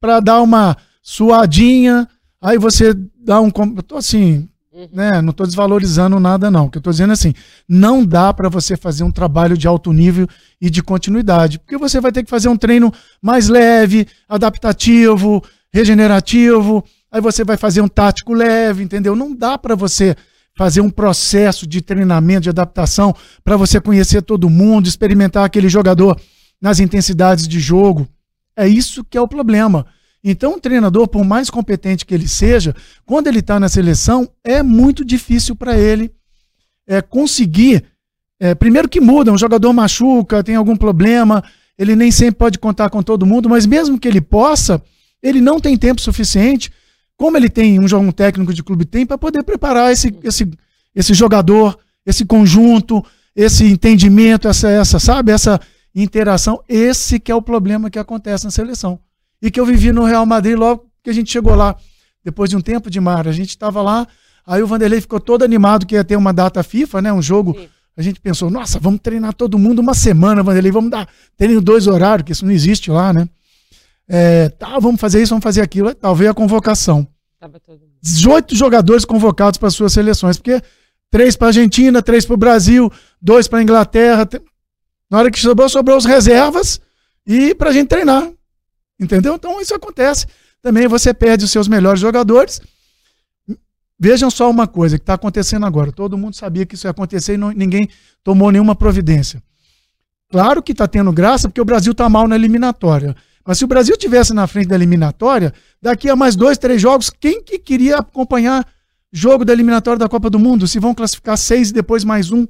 para dar uma suadinha, aí você dá um. Eu tô assim, uhum. né? Não estou desvalorizando nada, não. O que eu estou dizendo é assim: não dá para você fazer um trabalho de alto nível e de continuidade, porque você vai ter que fazer um treino mais leve, adaptativo, regenerativo. Aí você vai fazer um tático leve, entendeu? Não dá para você fazer um processo de treinamento, de adaptação, para você conhecer todo mundo, experimentar aquele jogador nas intensidades de jogo. É isso que é o problema. Então, um treinador, por mais competente que ele seja, quando ele está na seleção, é muito difícil para ele é, conseguir. É, primeiro que muda, um jogador machuca, tem algum problema, ele nem sempre pode contar com todo mundo, mas mesmo que ele possa, ele não tem tempo suficiente como ele tem um, um técnico de clube tem para poder preparar esse, esse, esse jogador, esse conjunto, esse entendimento, essa, essa, sabe, essa interação. Esse que é o problema que acontece na seleção. E que eu vivi no Real Madrid logo que a gente chegou lá, depois de um tempo de mar. A gente estava lá, aí o Vanderlei ficou todo animado que ia ter uma data FIFA, né? Um jogo. Sim. A gente pensou, nossa, vamos treinar todo mundo uma semana, Vanderlei, vamos dar treino dois horários, que isso não existe lá, né? É, tá, vamos fazer isso, vamos fazer aquilo. Talvez a convocação. 18 jogadores convocados para suas seleções, porque três para Argentina, três para o Brasil, dois para Inglaterra. Na hora que sobrou, sobrou os reservas e para a gente treinar. Entendeu? Então isso acontece. Também você perde os seus melhores jogadores. Vejam só uma coisa que está acontecendo agora. Todo mundo sabia que isso ia acontecer e não, ninguém tomou nenhuma providência. Claro que está tendo graça porque o Brasil está mal na eliminatória. Mas se o Brasil tivesse na frente da eliminatória, daqui a mais dois, três jogos, quem que queria acompanhar jogo da eliminatória da Copa do Mundo, se vão classificar seis e depois mais um.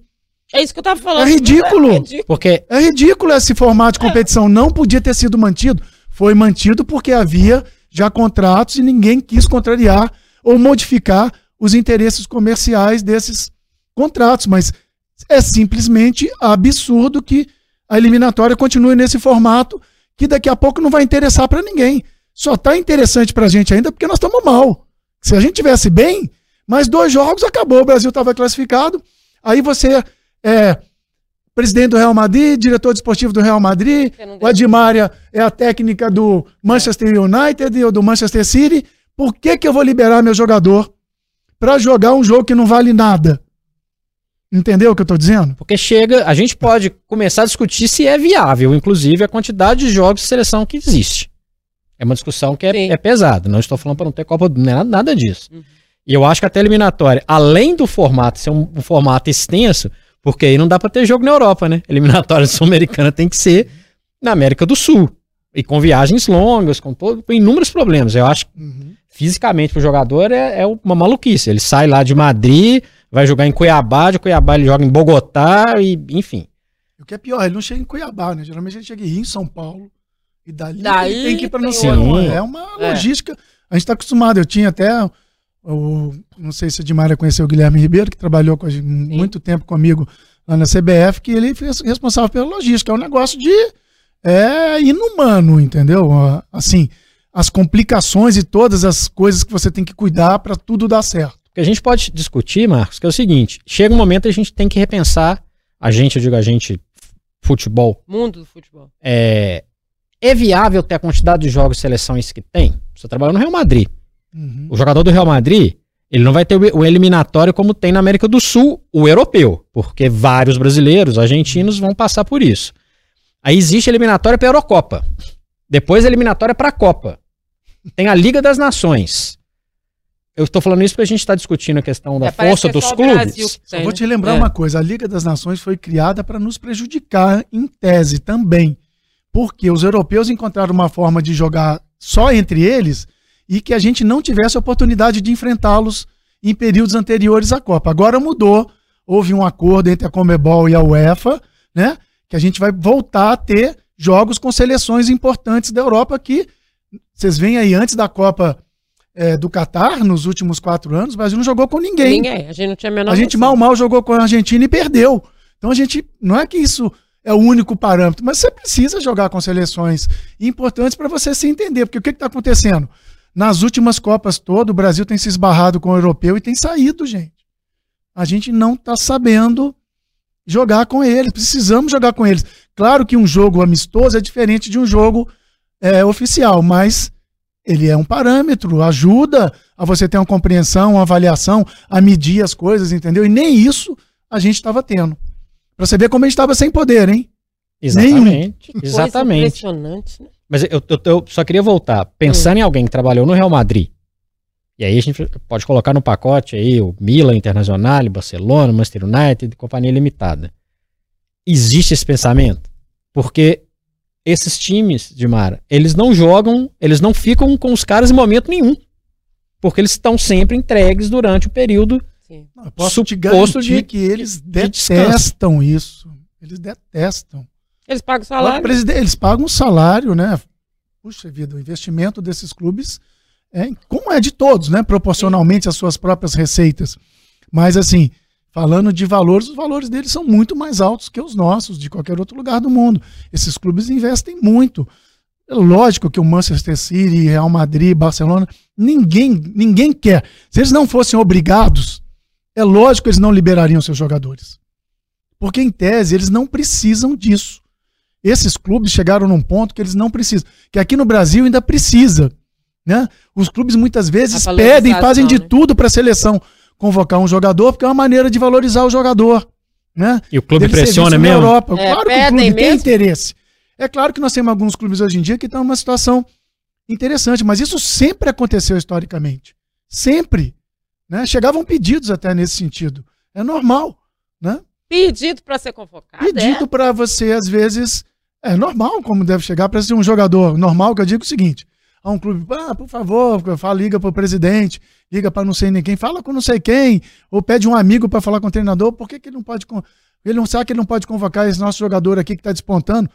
É isso que eu tava falando. É ridículo. É ridículo. Porque É ridículo esse formato de competição. Não podia ter sido mantido. Foi mantido porque havia já contratos e ninguém quis contrariar ou modificar os interesses comerciais desses contratos. Mas é simplesmente absurdo que a eliminatória continue nesse formato que daqui a pouco não vai interessar para ninguém. Só tá interessante pra gente ainda porque nós estamos mal. Se a gente tivesse bem, mais dois jogos acabou, o Brasil estava classificado. Aí você é presidente do Real Madrid, diretor desportivo do Real Madrid, o. Admária é a técnica do Manchester United ou do Manchester City. Por que, que eu vou liberar meu jogador para jogar um jogo que não vale nada? Entendeu o que eu tô dizendo? Porque chega, a gente pode começar a discutir se é viável, inclusive, a quantidade de jogos de seleção que existe. É uma discussão que é, é pesada. Não estou falando para não ter Copa do nada, nada disso. Uhum. E eu acho que até a eliminatória, além do formato ser um, um formato extenso, porque aí não dá para ter jogo na Europa, né? Eliminatória sul-americana tem que ser na América do Sul. E com viagens longas, com, todo, com inúmeros problemas. Eu acho que fisicamente pro jogador é, é uma maluquice. Ele sai lá de Madrid, vai jogar em Cuiabá, de Cuiabá ele joga em Bogotá, e enfim. O que é pior, ele não chega em Cuiabá, né? Geralmente ele chega em São Paulo. E dali, Daí ele tem que ir para não. É uma É. logística. A gente está acostumado. Eu tinha até. O, não sei se a Dimária conheceu o Guilherme Ribeiro, que trabalhou com gente muito tempo comigo lá na CBF, que ele foi responsável pela logística. É um negócio de. É inumano, entendeu? Assim, as complicações e todas as coisas que você tem que cuidar para tudo dar certo. O que a gente pode discutir, Marcos, que é o seguinte: chega um momento que a gente tem que repensar, a gente, eu digo a gente, futebol, Mundo do futebol. é, é viável ter a quantidade de jogos e seleções que tem? Você trabalhou no Real Madrid. Uhum. O jogador do Real Madrid, ele não vai ter o eliminatório como tem na América do Sul, o europeu, porque vários brasileiros, argentinos vão passar por isso. Aí existe eliminatória para a Eurocopa. Depois a eliminatória para a Copa. Tem a Liga das Nações. Eu estou falando isso porque a gente está discutindo a questão da É, força é dos clubes. Só tem, vou né? te lembrar É. uma coisa: a Liga das Nações foi criada para nos prejudicar em tese também. Porque os europeus encontraram uma forma de jogar só entre eles e que a gente não tivesse a oportunidade de enfrentá-los em períodos anteriores à Copa. Agora mudou, houve um acordo entre a Comebol e a UEFA, né? Que a gente vai voltar a ter jogos com seleções importantes da Europa que vocês veem aí antes da Copa eh, do Catar, nos últimos quatro anos, o Brasil não jogou com ninguém. Ninguém. A gente não tinha a menor A gente mal mal jogou com a Argentina e perdeu. Então a gente não é que isso é o único parâmetro, mas você precisa jogar com seleções importantes para você se entender, porque o que está acontecendo? Nas últimas Copas todas, o Brasil tem se esbarrado com o europeu e tem saído, gente. A gente não está sabendo jogar com eles, precisamos jogar com eles. Claro que um jogo amistoso é diferente de um jogo é, oficial, mas ele é um parâmetro, ajuda a você ter uma compreensão, uma avaliação, a medir as coisas, entendeu? E nem isso a gente estava tendo. Pra você ver como a gente estava sem poder, hein? Exatamente. Coisa Exatamente. Impressionante, né? Mas eu, eu- eu só queria voltar. Pensando em alguém que trabalhou no Real Madrid, e aí a gente pode colocar no pacote aí o Milan Internacional, Barcelona, Manchester United, Companhia Limitada. Existe esse pensamento? Porque esses times, de Mara, eles não jogam, eles não ficam com os caras em momento nenhum. Porque eles estão sempre entregues durante o período. Sim. Não, Eu posso te Suposto garantir de- que eles de descanso. detestam isso. Eles detestam. Eles pagam salário. Eles pagam um salário, né? Puxa vida, o investimento desses clubes é como é de todos, né? Proporcionalmente às suas próprias receitas. Mas assim, falando de valores, os valores deles são muito mais altos que os nossos, de qualquer outro lugar do mundo. Esses clubes investem muito. É lógico que o Manchester City, Real Madrid, Barcelona, ninguém, ninguém quer. Se eles não fossem obrigados, é lógico que eles não liberariam seus jogadores. Porque, em tese, eles não precisam disso. Esses clubes chegaram num ponto que eles não precisam. Que aqui no Brasil ainda precisa. Né? Os clubes muitas vezes A pedem, fazem de né? tudo para a seleção convocar um jogador, porque é uma maneira de valorizar o jogador. Né? E o clube ser pressiona mesmo. Europa. É, claro que o clube tem mesmo? interesse. É claro que nós temos alguns clubes hoje em dia que estão numa situação interessante, mas isso sempre aconteceu historicamente. Sempre. Né? Chegavam pedidos até nesse sentido. É normal. Né? Pedido pra ser convocado. Pedido para você, às vezes, é normal como deve chegar para ser um jogador normal, que eu digo o seguinte: a um clube, ah, por favor, fala, liga para o presidente, liga para não sei nem quem, fala com não sei quem, ou pede um amigo para falar com o treinador, por que, que ele não pode. Ele não sabe que ele não pode convocar esse nosso jogador aqui que está despontando?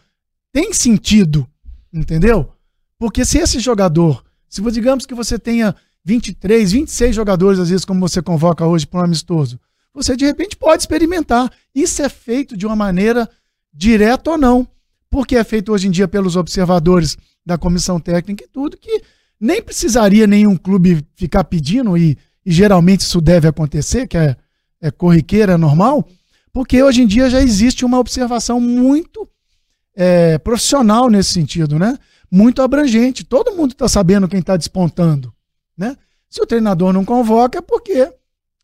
Tem sentido, entendeu? Porque se esse jogador, se digamos que você tenha 23, 26 jogadores, às vezes, como você convoca hoje para um amistoso, você de repente pode experimentar. Isso é feito de uma maneira direta ou não, porque é feito hoje em dia pelos observadores da comissão técnica e tudo, que nem precisaria nenhum clube ficar pedindo, e, e geralmente isso deve acontecer, que é, é corriqueira, é normal, porque hoje em dia já existe uma observação muito é, profissional nesse sentido, né? Muito abrangente. Todo mundo está sabendo quem está despontando, né? Se o treinador não convoca é porque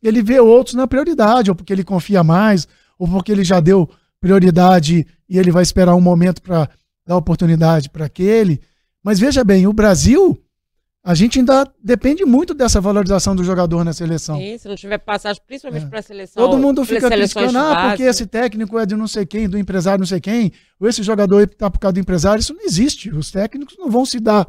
ele vê outros na prioridade, ou porque ele confia mais, ou porque ele já deu prioridade e ele vai esperar um momento para dar oportunidade para aquele. Mas veja bem, o Brasil, a gente ainda depende muito dessa valorização do jogador na seleção. Sim, se não tiver passagem, principalmente É. para a seleção. Todo mundo fica criticando, ah, porque esse técnico é de não sei quem, do empresário não sei quem, ou esse jogador está por causa do empresário. Isso não existe. Os técnicos não vão se dar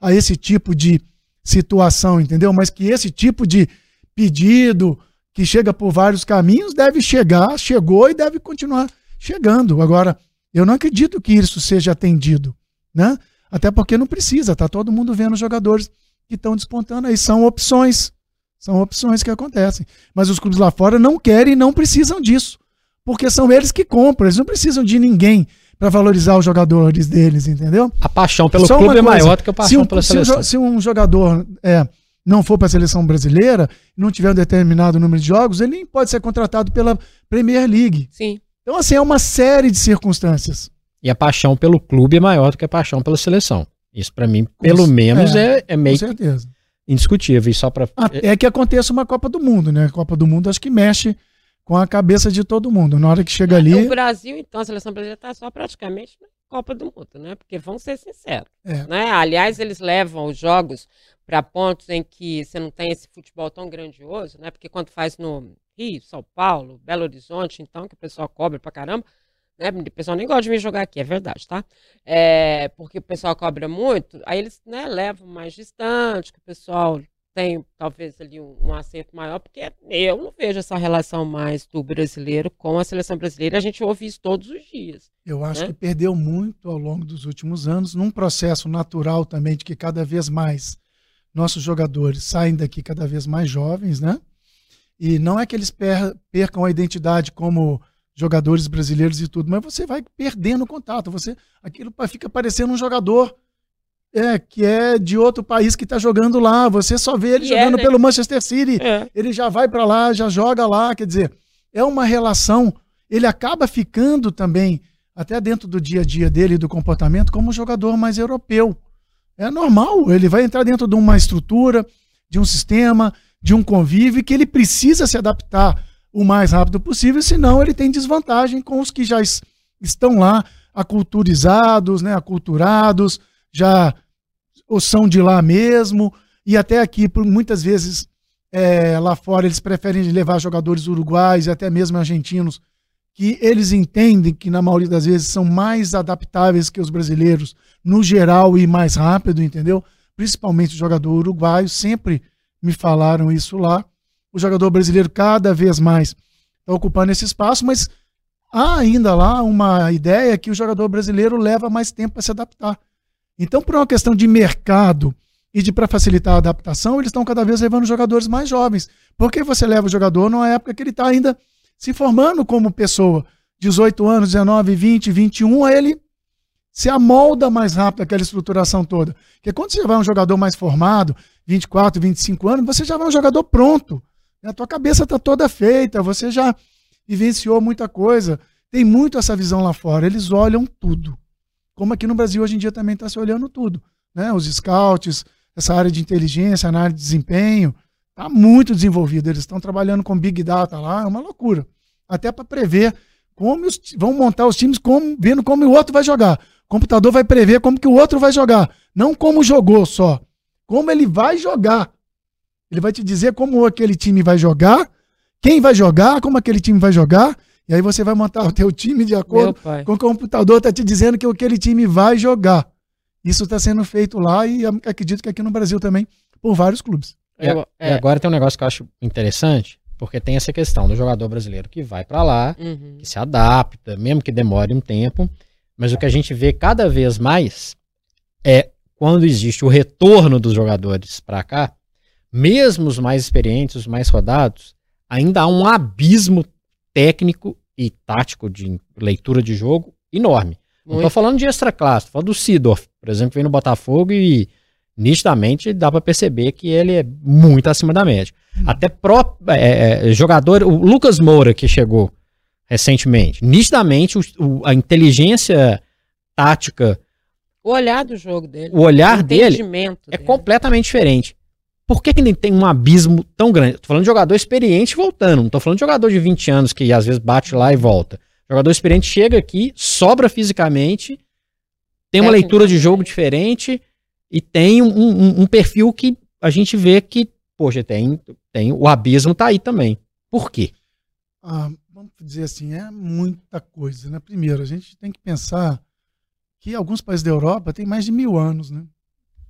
a esse tipo de situação, entendeu? Mas que esse tipo de pedido, que chega por vários caminhos, deve chegar, chegou e deve continuar chegando. Agora, eu não acredito que isso seja atendido, né? Até porque não precisa, tá todo mundo vendo os jogadores que estão despontando aí. São opções. São opções que acontecem. Mas os clubes lá fora não querem e não precisam disso. Porque são eles que compram, eles não precisam de ninguém para valorizar os jogadores deles, entendeu? A paixão pelo Só clube é maior do que a se paixão um, pela se um seleção. se um jogador é, não for para a seleção brasileira, não tiver um determinado número de jogos, ele nem pode ser contratado pela Premier League. Sim. Então, assim, é uma série de circunstâncias. E a paixão pelo clube é maior do que a paixão pela seleção. Isso pra mim, pelo c- menos, é, é, é meio Com certeza. indiscutível. E só para Até que aconteça uma Copa do Mundo, né? A Copa do Mundo acho que mexe com a cabeça de todo mundo. Na hora que chega O ali. Brasil, então, a seleção brasileira está só praticamente na Copa do Mundo, né? Porque vamos ser sinceros. É. Né? Aliás, eles levam os jogos para pontos em que você não tem esse futebol tão grandioso, né? Porque quando faz no Rio, São Paulo, Belo Horizonte, então, que o pessoal cobra pra caramba, né? O pessoal nem gosta de vir jogar aqui, é verdade, tá? É, porque o pessoal cobra muito, aí eles né, levam mais distante, que o pessoal tem talvez ali um, um acerto maior, porque eu não vejo essa relação mais do brasileiro com a seleção brasileira, a gente ouve isso todos os dias. Eu acho né? que perdeu muito ao longo dos últimos anos, num processo natural também de que cada vez mais nossos jogadores saem daqui cada vez mais jovens, né? E não é que eles per- percam a identidade como jogadores brasileiros e tudo, mas você vai perdendo contato. Você aquilo fica parecendo um jogador é, que é de outro país que está jogando lá. Você só vê ele E é, jogando né? pelo Manchester City É. ele já vai para lá, já joga lá, quer dizer, é uma relação, ele acaba ficando também, até dentro do dia a dia dele e do comportamento, como um jogador mais europeu. É normal, ele vai entrar dentro de uma estrutura, de um sistema, de um convívio que ele precisa se adaptar o mais rápido possível, senão ele tem desvantagem com os que já es- estão lá aculturizados, né, aculturados, já ou são de lá mesmo, e até aqui, por muitas vezes, é, lá fora, eles preferem levar jogadores uruguais e até mesmo argentinos, que eles entendem que, na maioria das vezes, são mais adaptáveis que os brasileiros, no geral, e mais rápido, entendeu? Principalmente o jogador uruguaio, sempre me falaram isso lá. O jogador brasileiro cada vez mais está ocupando esse espaço, mas há ainda lá uma ideia que o jogador brasileiro leva mais tempo para se adaptar. Então, por uma questão de mercado e de para facilitar a adaptação, eles estão cada vez levando jogadores mais jovens. Porque você leva o jogador numa época que ele está ainda se formando como pessoa, 18 anos, 19, 20, 21, aí ele se amolda mais rápido aquela estruturação toda. Porque quando você vai um jogador mais formado, 24, 25 anos, você já vai um jogador pronto. né? A tua cabeça está toda feita, você já vivenciou muita coisa. Tem muito essa visão lá fora. Eles olham tudo. Como aqui no Brasil hoje em dia também está se olhando tudo. Né? Os scouts, essa área de inteligência, na área de desempenho, está muito desenvolvido. Eles estão trabalhando com Big Data lá, é uma loucura. Até para prever como os, vão montar os times, como, vendo como o outro vai jogar. O computador vai prever como que o outro vai jogar. Não como jogou só. Como ele vai jogar. Ele vai te dizer como aquele time vai jogar, quem vai jogar, como aquele time vai jogar. E aí você vai montar o teu time de acordo com o computador está te dizendo que aquele time vai jogar. Isso está sendo feito lá e acredito que aqui no Brasil também, por vários clubes. E, Eu- e agora tem um negócio que eu acho interessante, porque tem essa questão do jogador brasileiro que vai pra lá, Uhum. que se adapta, mesmo que demore um tempo, mas o que a gente vê cada vez mais é quando existe o retorno dos jogadores pra cá, mesmo os mais experientes, os mais rodados, ainda há um abismo técnico e tático de leitura de jogo enorme. Não tô Muito. falando de extra classe, tô falando do Sidorf, por exemplo, que vem no Botafogo e nitidamente dá pra perceber que ele é muito acima da média. Até pró é, é, jogador, o Lucas Moura que chegou recentemente, nitidamente o- o- a inteligência tática, O olhar do jogo dele. o olhar o dele é dele. completamente diferente. Por que, que ainda tem um abismo tão grande? Tô falando de jogador experiente voltando, não tô falando de jogador de 20 anos que às vezes bate lá e volta. Jogador experiente chega aqui, sobra fisicamente, tem uma leitura de jogo diferente e tem um, um- um perfil que a gente vê que, poxa, tem, tem o abismo tá aí também. Por quê? Ah, vamos dizer assim, é muita coisa, né? Primeiro, a gente tem que pensar que alguns países da Europa têm mais de mil anos, né?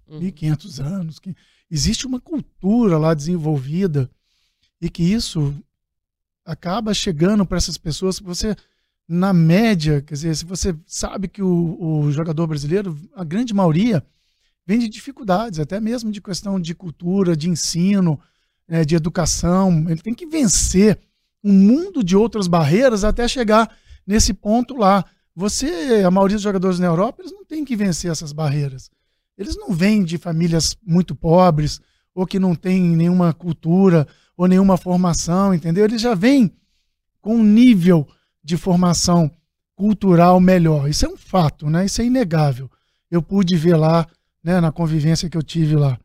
Uhum. 1.500 anos. Que existe uma cultura lá desenvolvida e que isso acaba chegando para essas pessoas. Você, na média, quer dizer, se você sabe que o, o jogador brasileiro, a grande maioria, vem de dificuldades, até mesmo de questão de cultura, de ensino, eh, de educação. Ele tem que vencer um mundo de outras barreiras até chegar nesse ponto lá. Você, a maioria dos jogadores na Europa, eles não têm que vencer essas barreiras. Eles não vêm de famílias muito pobres ou que não têm nenhuma cultura ou nenhuma formação, entendeu? Eles já vêm com um nível de formação cultural melhor. Isso é um fato, né? Isso é inegável. Eu pude ver lá, né, na convivência que eu tive lá.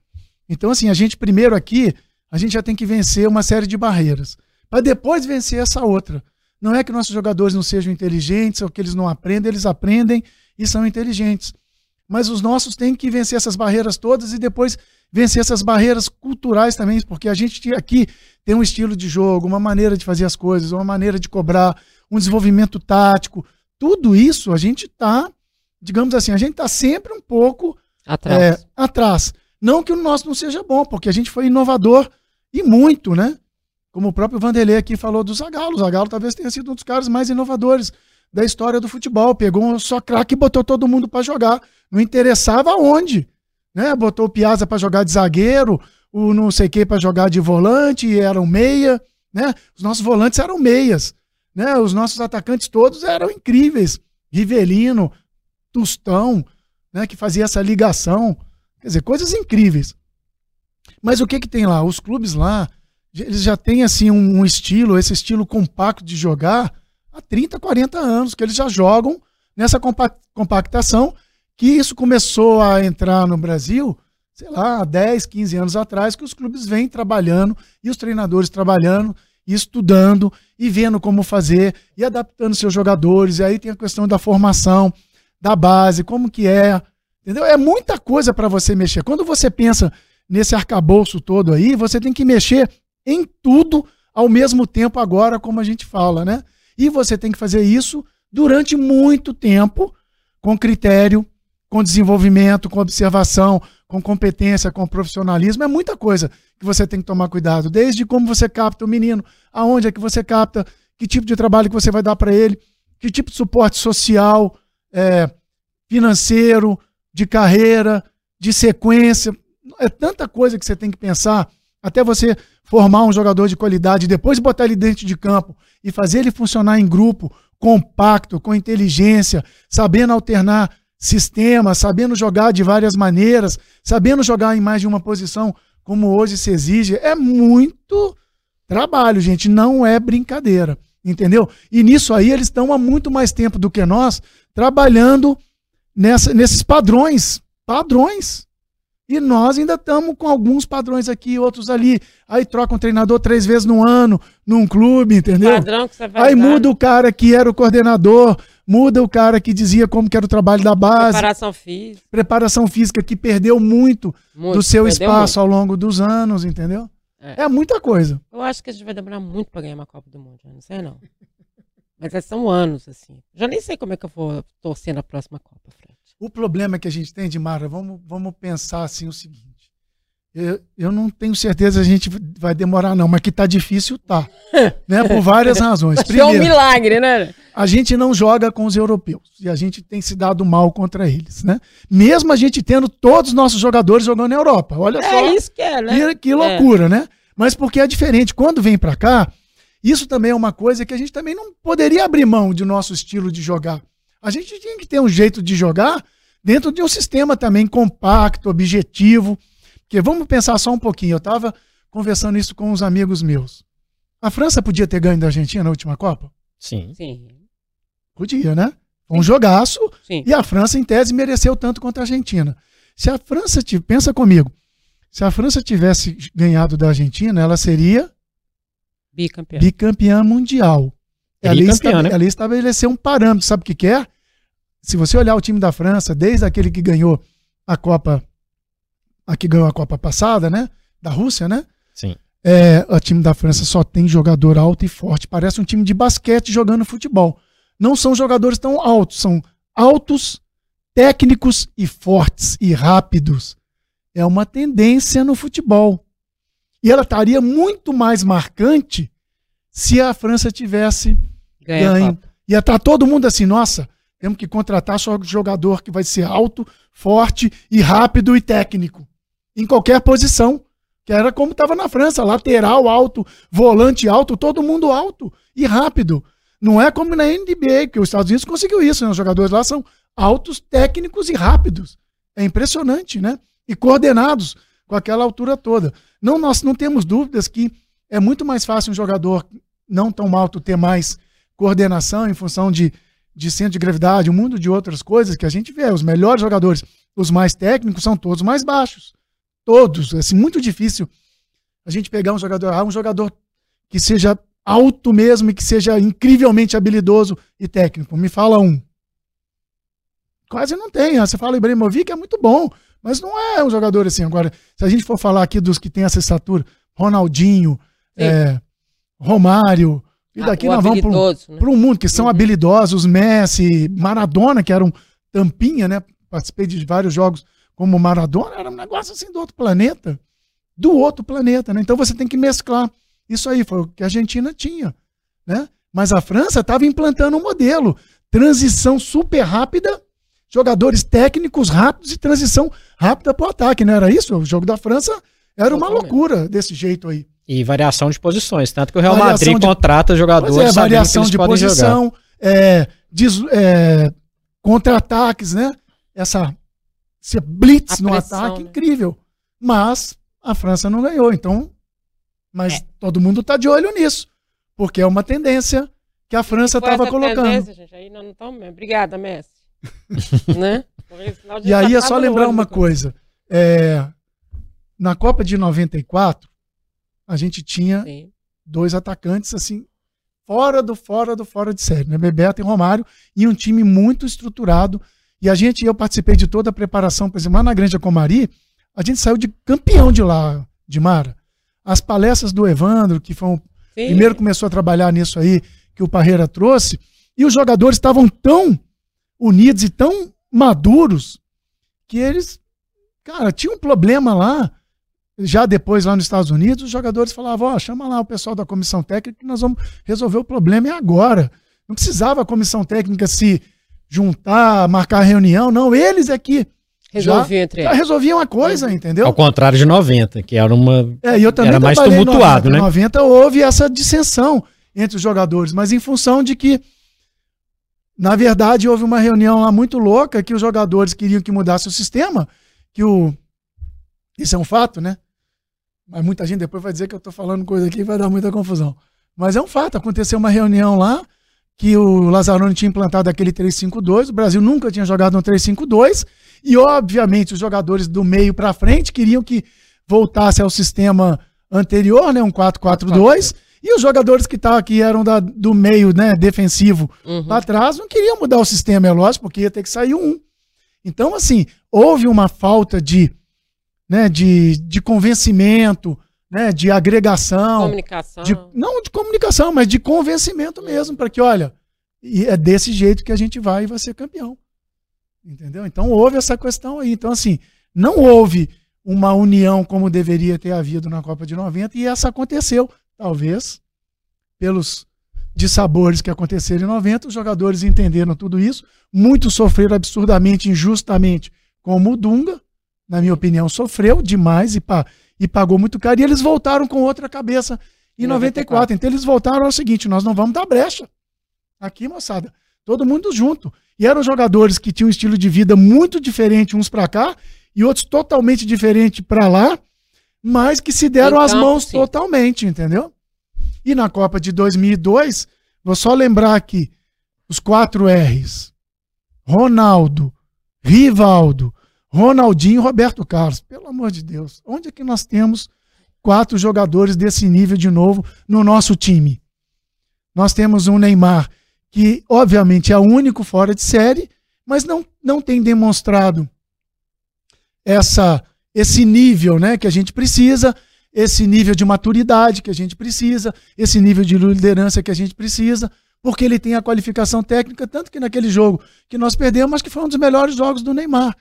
Então, assim, a gente primeiro aqui, a gente já tem que vencer uma série de barreiras, para depois vencer essa outra. Não é que nossos jogadores não sejam inteligentes ou que eles não aprendem, eles aprendem e são inteligentes. Mas os nossos têm que vencer essas barreiras todas e depois vencer essas barreiras culturais também, porque a gente aqui tem um estilo de jogo, uma maneira de fazer as coisas, uma maneira de cobrar, um desenvolvimento tático. Tudo isso a gente está, digamos assim, a gente está sempre um pouco Atrás. é, atrás. Não que o nosso não seja bom, porque a gente foi inovador e muito, né? Como o próprio Vanderlei aqui falou do Zagallo. O Zagallo talvez tenha sido um dos caras mais inovadores da história do futebol. Pegou um só craque e botou todo mundo para jogar. Não interessava onde. Né? Botou o Piazza para jogar de zagueiro, o não sei quem para jogar de volante, era um meia. Né? Os nossos volantes eram meias. Né? Os nossos atacantes todos eram incríveis. Rivelino, Tostão, né? que fazia essa ligação. Quer dizer, coisas incríveis. Mas o que que tem lá? Os clubes lá, eles já têm assim um, um estilo, esse estilo compacto de jogar há 30, 40 anos, que eles já jogam nessa compa- compactação, que isso começou a entrar no Brasil, sei lá, há 10, 15 anos atrás, que os clubes vêm trabalhando e os treinadores trabalhando e estudando e vendo como fazer e adaptando seus jogadores. E aí tem a questão da formação, da base, como que é, entendeu? É muita coisa para você mexer. Quando você pensa nesse arcabouço todo aí, você tem que mexer em tudo ao mesmo tempo agora, como a gente fala, né? E você tem que fazer isso durante muito tempo, com critério, com desenvolvimento, com observação, com competência, com profissionalismo. É muita coisa que você tem que tomar cuidado, desde como você capta o menino, aonde é que você capta, que tipo de trabalho que você vai dar para ele, que tipo de suporte social, é, financeiro, de carreira, de sequência. É tanta coisa que você tem que pensar até você formar um jogador de qualidade, depois botar ele dentro de campo e fazer ele funcionar em grupo, compacto, com inteligência, sabendo alternar sistemas, sabendo jogar de várias maneiras, sabendo jogar em mais de uma posição, como hoje se exige, é muito trabalho, gente, não é brincadeira, entendeu? E nisso aí eles estão há muito mais tempo do que nós trabalhando nessa, nesses padrões, padrões. E nós ainda estamos com alguns padrões aqui, outros ali. Aí troca um treinador três vezes no ano, num clube, entendeu? Padrão que você vai Aí muda o cara que era o coordenador, muda o cara que dizia como que era o trabalho da base, Preparação física. preparação física que perdeu muito, muito, do seu espaço ao longo dos anos, entendeu? É. É, muita coisa. muito. Eu acho que a gente vai demorar muito pra ganhar uma Copa do Mundo, eu não sei não. Mas é, são anos, assim. Já nem sei como é que eu vou torcer na próxima Copa, Fred. O problema que a gente tem, Dimara, vamos, vamos pensar assim o seguinte. Eu, eu não tenho certeza se a gente vai demorar, não, mas que tá difícil, tá. né? Por várias razões. Que é um milagre, né? a gente não joga com os europeus e a gente tem se dado mal contra eles, né? Mesmo a gente tendo todos os nossos jogadores jogando na Europa. Olha É só. isso que é, né? Que, que loucura, né? Mas porque é diferente. Quando vem pra cá, isso também é uma coisa que a gente também não poderia abrir mão de nosso estilo de jogar. A gente tinha que ter um jeito de jogar dentro de um sistema também compacto, objetivo. Porque vamos pensar só um pouquinho. Eu estava conversando isso com uns amigos meus. A França podia ter ganho da Argentina na última Copa? Sim. Sim, Podia, né? Foi um jogaço sim. e a França, em tese, mereceu tanto quanto a Argentina. Se a França, tiv- pensa comigo, se a França tivesse ganhado da Argentina, ela seria Bicampeão. bicampeã mundial. Ia, Tricampeã, esta- né? ia estabelecer um parâmetro, sabe o que, que é? Se você olhar o time da França, desde aquele que ganhou a Copa, a que ganhou a Copa passada, né? Da Rússia, né? Sim. É, o time da França só tem jogador alto e forte. Parece um time de basquete jogando futebol. Não são jogadores tão altos, são altos, técnicos e fortes e rápidos. É uma tendência no futebol. E ela estaria muito mais marcante se a França tivesse Ganha. Ia estar todo mundo assim, nossa, temos que contratar só jogador que vai ser alto, forte e rápido e técnico. Em qualquer posição. Que era como estava na França, lateral alto, volante alto, todo mundo alto e rápido. Não é como na NBA, que os Estados Unidos conseguiu isso, né? Os jogadores lá são altos, técnicos e rápidos. É impressionante, né? E coordenados com aquela altura toda. Não, nós não temos dúvidas que é muito mais fácil um jogador não tão alto ter mais coordenação em função de, de centro de gravidade, um mundo de outras coisas que a gente vê. Os melhores jogadores, os mais técnicos, são todos mais baixos. Todos. É assim, muito difícil a gente pegar um jogador, ah, um jogador que seja alto mesmo e que seja incrivelmente habilidoso e técnico. Me fala um. Quase não tem. Ah, Você fala Ibrahimovic, é muito bom, mas não é um jogador assim. Agora, se a gente for falar aqui dos que tem essa estatura, Ronaldinho, é, Romário, e daqui Ah, nós vamos para né? um mundo que são Uhum. habilidosos, Messi, Maradona, que era um tampinha, né? Participei de vários jogos como Maradona, era um negócio assim do outro planeta, do outro planeta, né? Então você tem que mesclar. Isso aí foi o que a Argentina tinha, né? Mas a França estava implantando um modelo, transição super rápida, jogadores técnicos rápidos e transição rápida para o ataque, não era isso? O jogo da França era uma loucura desse jeito aí. E variação de posições. Tanto que o Real Variação Madrid de- contrata jogadores Pois é, variação que eles de podem jogar. posição, é, des- é, contra-ataques, né? Essa, esse blitz A no pressão, ataque, né? incrível. Mas a França não ganhou, então. Mas É. todo mundo está de olho nisso, porque é uma tendência que a França estava essa colocando. tendência, gente, aí nós não estamos mesmo. Obrigada, Messi. né? E aí é tá só no lembrar uma coisa: é, na Copa de 94, a gente tinha Sim. dois atacantes assim fora do fora do fora de série, né? Bebeto e Romário e um time muito estruturado. E a gente, eu participei de toda a preparação, por exemplo, lá na Grande Comari, a gente saiu de campeão de lá, de Mara. As palestras do Evandro, que foi o Sim. primeiro começou a trabalhar nisso aí, que o Parreira trouxe, e os jogadores estavam tão unidos e tão maduros que eles, cara, tinha um problema lá. Já depois, lá nos Estados Unidos, os jogadores falavam: Ó, chama lá o pessoal da comissão técnica que nós vamos resolver o problema é agora. Não precisava a comissão técnica se juntar, marcar reunião, não. Eles é que Resolvi entre já eles. resolviam a coisa, entendeu? Ao contrário de 90, que era uma. É, e eu também Era mais tumultuado, 90. né? Em 90 houve essa dissensão entre os jogadores, mas em função de que, na verdade, houve uma reunião lá muito louca que os jogadores queriam que mudasse o sistema, que o... Isso é um fato, né? Mas muita gente depois vai dizer que eu tô falando coisa aqui e vai dar muita confusão. Mas é um fato, aconteceu uma reunião lá que o Lazzaroni tinha implantado aquele 3-5-2, o Brasil nunca tinha jogado no 3-5-2, e obviamente os jogadores do meio para frente queriam que voltasse ao sistema anterior, né, um 4-4-2, e os jogadores que, tá, que eram da, do meio né, defensivo Uhum. para trás não queriam mudar o sistema, é lógico, porque ia ter que sair um. Então, assim, houve uma falta de, né, de, de convencimento, né, de agregação, Comunicação. de, não de comunicação, mas de convencimento mesmo, para que, olha, é desse jeito que a gente vai e vai ser campeão. Entendeu? Então houve essa questão aí. Então, assim, não houve uma união como deveria ter havido na Copa de 90 e essa aconteceu, talvez, pelos dissabores que aconteceram em 90, os jogadores entenderam tudo isso, muitos sofreram absurdamente, injustamente, como o Dunga, na minha opinião, sofreu demais e, pa e pagou muito caro, e eles voltaram com outra cabeça em 94. 94. Então eles voltaram ao seguinte: nós não vamos dar brecha. Aqui, moçada, todo mundo junto. E eram jogadores que tinham um estilo de vida muito diferente uns para cá e outros totalmente diferente para lá, mas que se deram então, as mãos sim. totalmente, entendeu? E na Copa de 2002, vou só lembrar aqui os quatro R's: Ronaldo, Rivaldo, Ronaldinho e Roberto Carlos. Pelo amor de Deus, onde é que nós temos quatro jogadores desse nível de novo no nosso time? Nós temos um Neymar que, obviamente, é o único fora de série, mas não, não tem demonstrado essa esse nível né, que a gente precisa, esse nível de maturidade que a gente precisa, esse nível de liderança que a gente precisa, porque ele tem a qualificação técnica, tanto que naquele jogo que nós perdemos, mas que foi um dos melhores jogos do Neymar.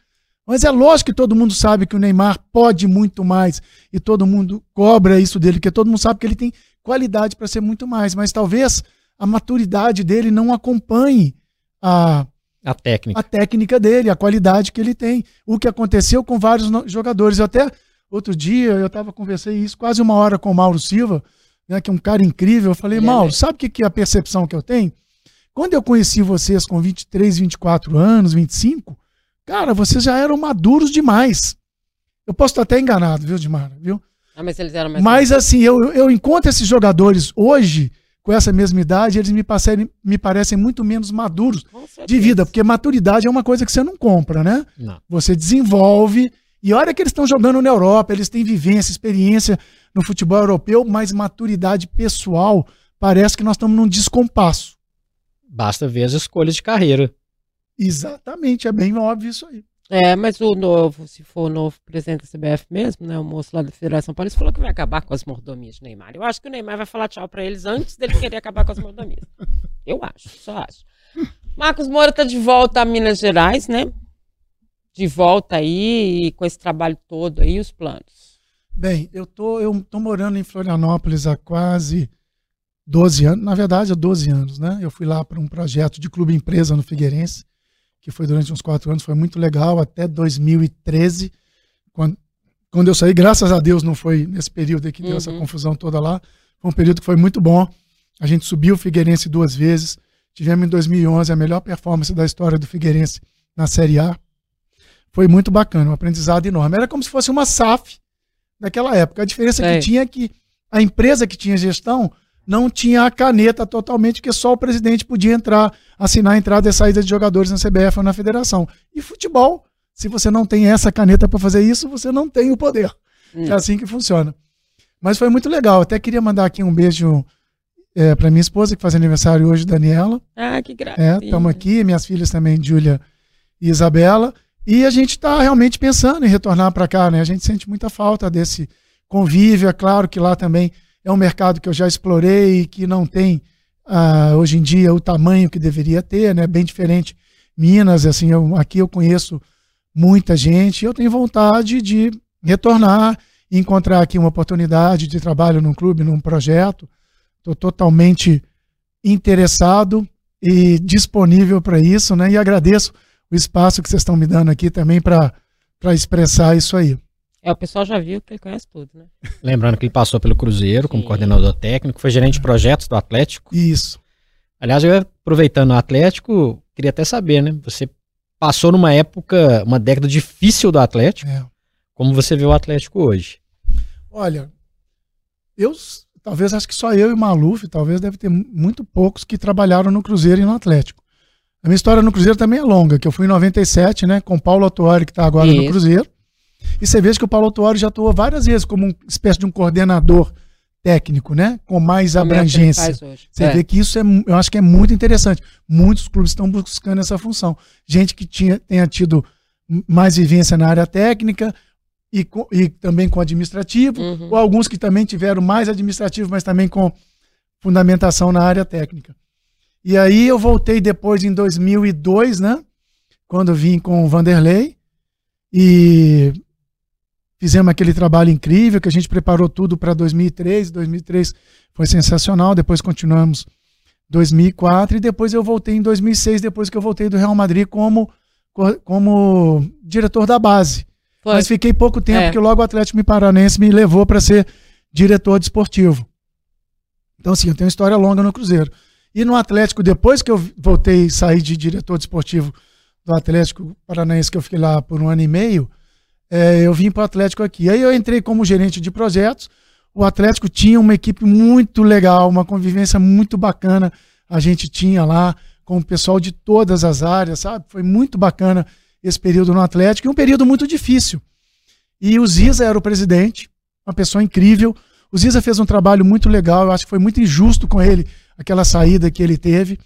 Mas é lógico que todo mundo sabe que o Neymar pode muito mais e todo mundo cobra isso dele, porque todo mundo sabe que ele tem qualidade para ser muito mais, mas talvez a maturidade dele não acompanhe a, a técnica. a técnica dele, a qualidade que ele tem. O que aconteceu com vários jogadores. Eu até outro dia eu estava conversando isso quase uma hora com o Mauro Silva, né, que é um cara incrível. Eu falei, Mauro, sabe o que, que é a percepção que eu tenho? Quando eu conheci vocês com 23, 24 anos, 25, cara, vocês já eram maduros demais. Eu posso estar até enganado, viu, Dimara? Viu? Ah, mas eles eram mais Mas assim, eu, eu encontro esses jogadores hoje com essa mesma idade, eles me, passarem, me parecem muito menos maduros de vida, porque maturidade é uma coisa que você não compra, né? Não. Você desenvolve. E olha que eles estão jogando na Europa, eles têm vivência, experiência no futebol europeu, mas maturidade pessoal parece que nós estamos num descompasso. Basta ver as escolhas de carreira. Exatamente, é bem óbvio isso aí. É, mas o novo, se for o novo presidente da CBF mesmo, né, o moço lá da Federação Paulista falou que vai acabar com as mordomias do Neymar. Eu acho que o Neymar vai falar tchau para eles antes dele querer acabar com as mordomias. Eu acho, só acho. Marcos Moura está de volta a Minas Gerais, né? De volta aí com esse trabalho todo aí, os planos. Bem, eu tô, eu tô morando em Florianópolis há quase 12 anos, na verdade há 12 anos, né? Eu fui lá para um projeto de clube empresa no Figueirense que foi durante uns quatro anos, foi muito legal, até 2013, quando, quando eu saí, graças a Deus não foi nesse período que deu uhum. essa confusão toda lá, foi um período que foi muito bom, a gente subiu o Figueirense duas vezes, tivemos em 2011 a melhor performance da história do Figueirense na Série A, foi muito bacana, um aprendizado enorme, era como se fosse uma SAF daquela época, a diferença é. que tinha é que a empresa que tinha gestão não tinha a caneta totalmente, porque só o presidente podia entrar, assinar a entrada e saída de jogadores na CBF ou na federação. E futebol, se você não tem essa caneta para fazer isso, você não tem o poder. Hum. É assim que funciona. Mas foi muito legal. Até queria mandar aqui um beijo é, para minha esposa, que faz aniversário hoje, Daniela. Ah, que graça. É, estamos aqui, minhas filhas também, Júlia e Isabela. E a gente está realmente pensando em retornar para cá, né? A gente sente muita falta desse convívio. É claro que lá também é um mercado que eu já explorei e que não tem uh, hoje em dia o tamanho que deveria ter, né? Bem diferente. Minas, assim, eu, aqui eu conheço muita gente. Eu tenho vontade de retornar e encontrar aqui uma oportunidade de trabalho num clube, num projeto. Estou totalmente interessado e disponível para isso, né? E agradeço o espaço que vocês estão me dando aqui também para expressar isso aí. É, o pessoal já viu que ele conhece tudo, né? Lembrando que ele passou pelo Cruzeiro como Sim. coordenador técnico, foi gerente de projetos do Atlético. Isso. Aliás, eu aproveitando o Atlético, queria até saber, né? Você passou numa época, uma década difícil do Atlético. É. Como você vê o Atlético hoje? Olha, eu talvez acho que só eu e o Maluf, talvez deve ter muito poucos que trabalharam no Cruzeiro e no Atlético. A minha história no Cruzeiro também é longa, que eu fui em 97, né, com Paulo Atuari, que está agora Isso. no Cruzeiro. E você vê que o Paulo Autuori já atuou várias vezes como uma espécie de um coordenador técnico, né? Com mais como é abrangência. É você é. vê que isso é, eu acho que é muito interessante. Muitos clubes estão buscando essa função. Gente que tinha, tenha tido mais vivência na área técnica e, com, e também com administrativo, uhum. ou alguns que também tiveram mais administrativo, mas também com fundamentação na área técnica. E aí eu voltei depois em 2002, né? quando vim com o Vanderlei e fizemos aquele trabalho incrível que a gente preparou tudo para 2003. 2003 foi sensacional. Depois continuamos 2004 e depois eu voltei em 2006, depois que eu voltei do Real Madrid como, como diretor da base. Foi. Mas fiquei pouco tempo, é. porque logo o Atlético Paranense me levou para ser diretor desportivo. Então, assim, eu tenho uma história longa no Cruzeiro. E no Atlético, depois que eu voltei e saí de diretor desportivo do Atlético Paranaense, que eu fiquei lá por um ano e meio, é, eu vim para o Atlético aqui. Aí eu entrei como gerente de projetos. O Atlético tinha uma equipe muito legal, uma convivência muito bacana. A gente tinha lá com o pessoal de todas as áreas, sabe? Foi muito bacana esse período no Atlético e um período muito difícil. E o Ziza era o presidente, uma pessoa incrível. O Ziza fez um trabalho muito legal, eu acho que foi muito injusto com ele aquela saída que ele teve.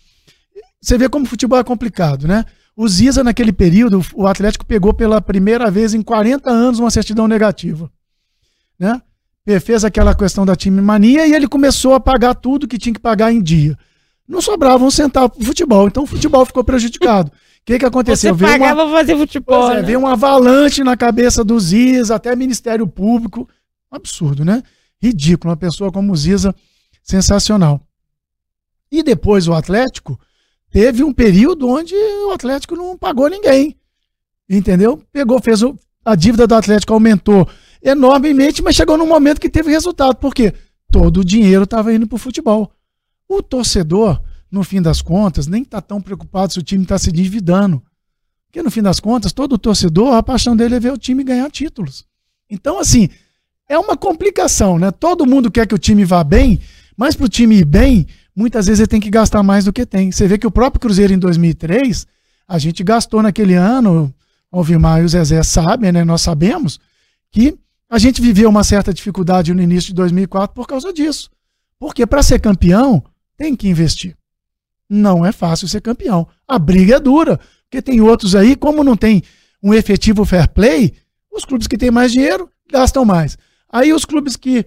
Você vê como o futebol é complicado, né? O Ziza, naquele período, o Atlético pegou pela primeira vez em 40 anos uma certidão negativa. Né? Fez aquela questão da time mania e ele começou a pagar tudo que tinha que pagar em dia. Não sobrava um centavo pro futebol, então o futebol ficou prejudicado. O que, que aconteceu? Você pagava uma... fazer futebol. Pois é, né? veio um avalanche na cabeça do Ziza, até Ministério Público. Absurdo, né? Ridículo. Uma pessoa como o Ziza, sensacional. E depois o Atlético teve um período onde o Atlético não pagou ninguém. Entendeu? Pegou, fez o, a dívida do Atlético aumentou enormemente, mas chegou num momento que teve resultado. Por quê? Todo o dinheiro estava indo para o futebol. O torcedor, no fim das contas, nem está tão preocupado se o time está se endividando. Porque, no fim das contas, todo torcedor, a paixão dele é ver o time ganhar títulos. Então, assim, é uma complicação, né? Todo mundo quer que o time vá bem, mas para o time ir bem, muitas vezes ele tem que gastar mais do que tem. Você vê que o próprio Cruzeiro em 2003, a gente gastou naquele ano, o Vilmar e o Zezé sabem, né? Nós sabemos que a gente viveu uma certa dificuldade no início de 2004 por causa disso. Porque para ser campeão, tem que investir. Não é fácil ser campeão. A briga é dura, porque tem outros aí, como não tem um efetivo fair play, os clubes que têm mais dinheiro gastam mais. Aí os clubes que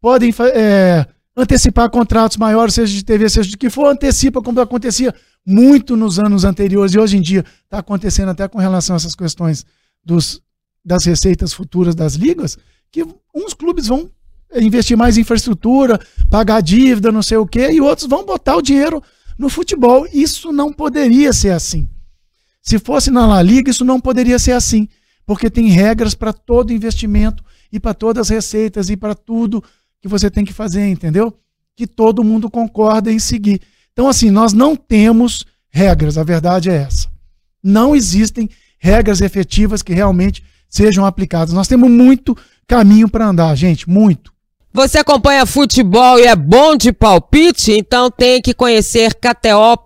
podem é, antecipar contratos maiores, seja de TV, seja de que for, antecipa como acontecia muito nos anos anteriores e hoje em dia está acontecendo até com relação a essas questões dos, das receitas futuras das ligas, que uns clubes vão investir mais em infraestrutura, pagar dívida, não sei o quê, e outros vão botar o dinheiro no futebol. Isso não poderia ser assim. Se fosse na La Liga, isso não poderia ser assim, porque tem regras para todo investimento e para todas as receitas e para tudo que você tem que fazer, entendeu? Que todo mundo concorda em seguir. Então, assim, nós não temos regras, a verdade é essa. Não existem regras efetivas que realmente sejam aplicadas. Nós temos muito caminho para andar, gente, muito. Você acompanha futebol e é bom de palpite? Então tem que conhecer KTO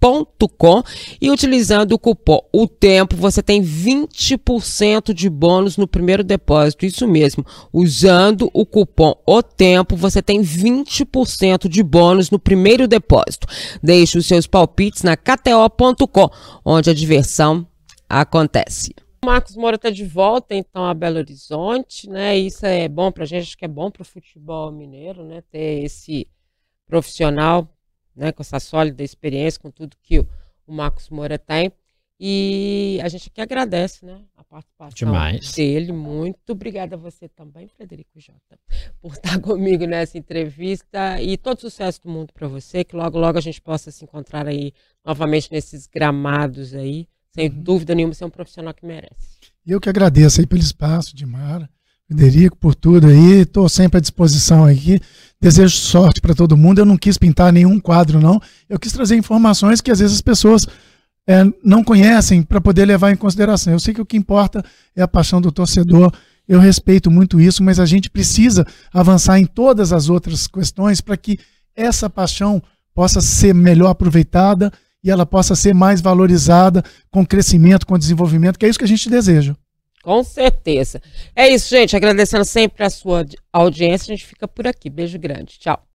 com e utilizando o cupom O Tempo você tem 20% de bônus no primeiro depósito. Isso mesmo. Usando o cupom O Tempo você tem 20% de bônus no primeiro depósito. Deixe os seus palpites na KTO.com, onde a diversão acontece. O Marcos Moura está de volta então a Belo Horizonte, né? Isso é bom para a gente, acho que é bom para o futebol mineiro, né? Ter esse profissional né, com essa sólida experiência, com tudo que o, o Marcos Moura tem. E a gente aqui agradece né, a participação Demais. dele. Muito obrigada a você também, Frederico Jota, por estar comigo nessa entrevista. E todo sucesso do mundo para você, que logo, logo a gente possa se encontrar aí novamente nesses gramados aí. Sem uhum. dúvida nenhuma, você é um profissional que merece. Eu que agradeço aí pelo espaço, Dimara. Frederico, por tudo aí. Estou sempre à disposição aqui. Desejo sorte para todo mundo. Eu não quis pintar nenhum quadro, não. Eu quis trazer informações que às vezes as pessoas é, não conhecem para poder levar em consideração. Eu sei que o que importa é a paixão do torcedor. Eu respeito muito isso, mas a gente precisa avançar em todas as outras questões para que essa paixão possa ser melhor aproveitada e ela possa ser mais valorizada com crescimento, com desenvolvimento, que é isso que a gente deseja. Com certeza. É isso, gente. Agradecendo sempre a sua audiência. A gente fica por aqui. Beijo grande. Tchau.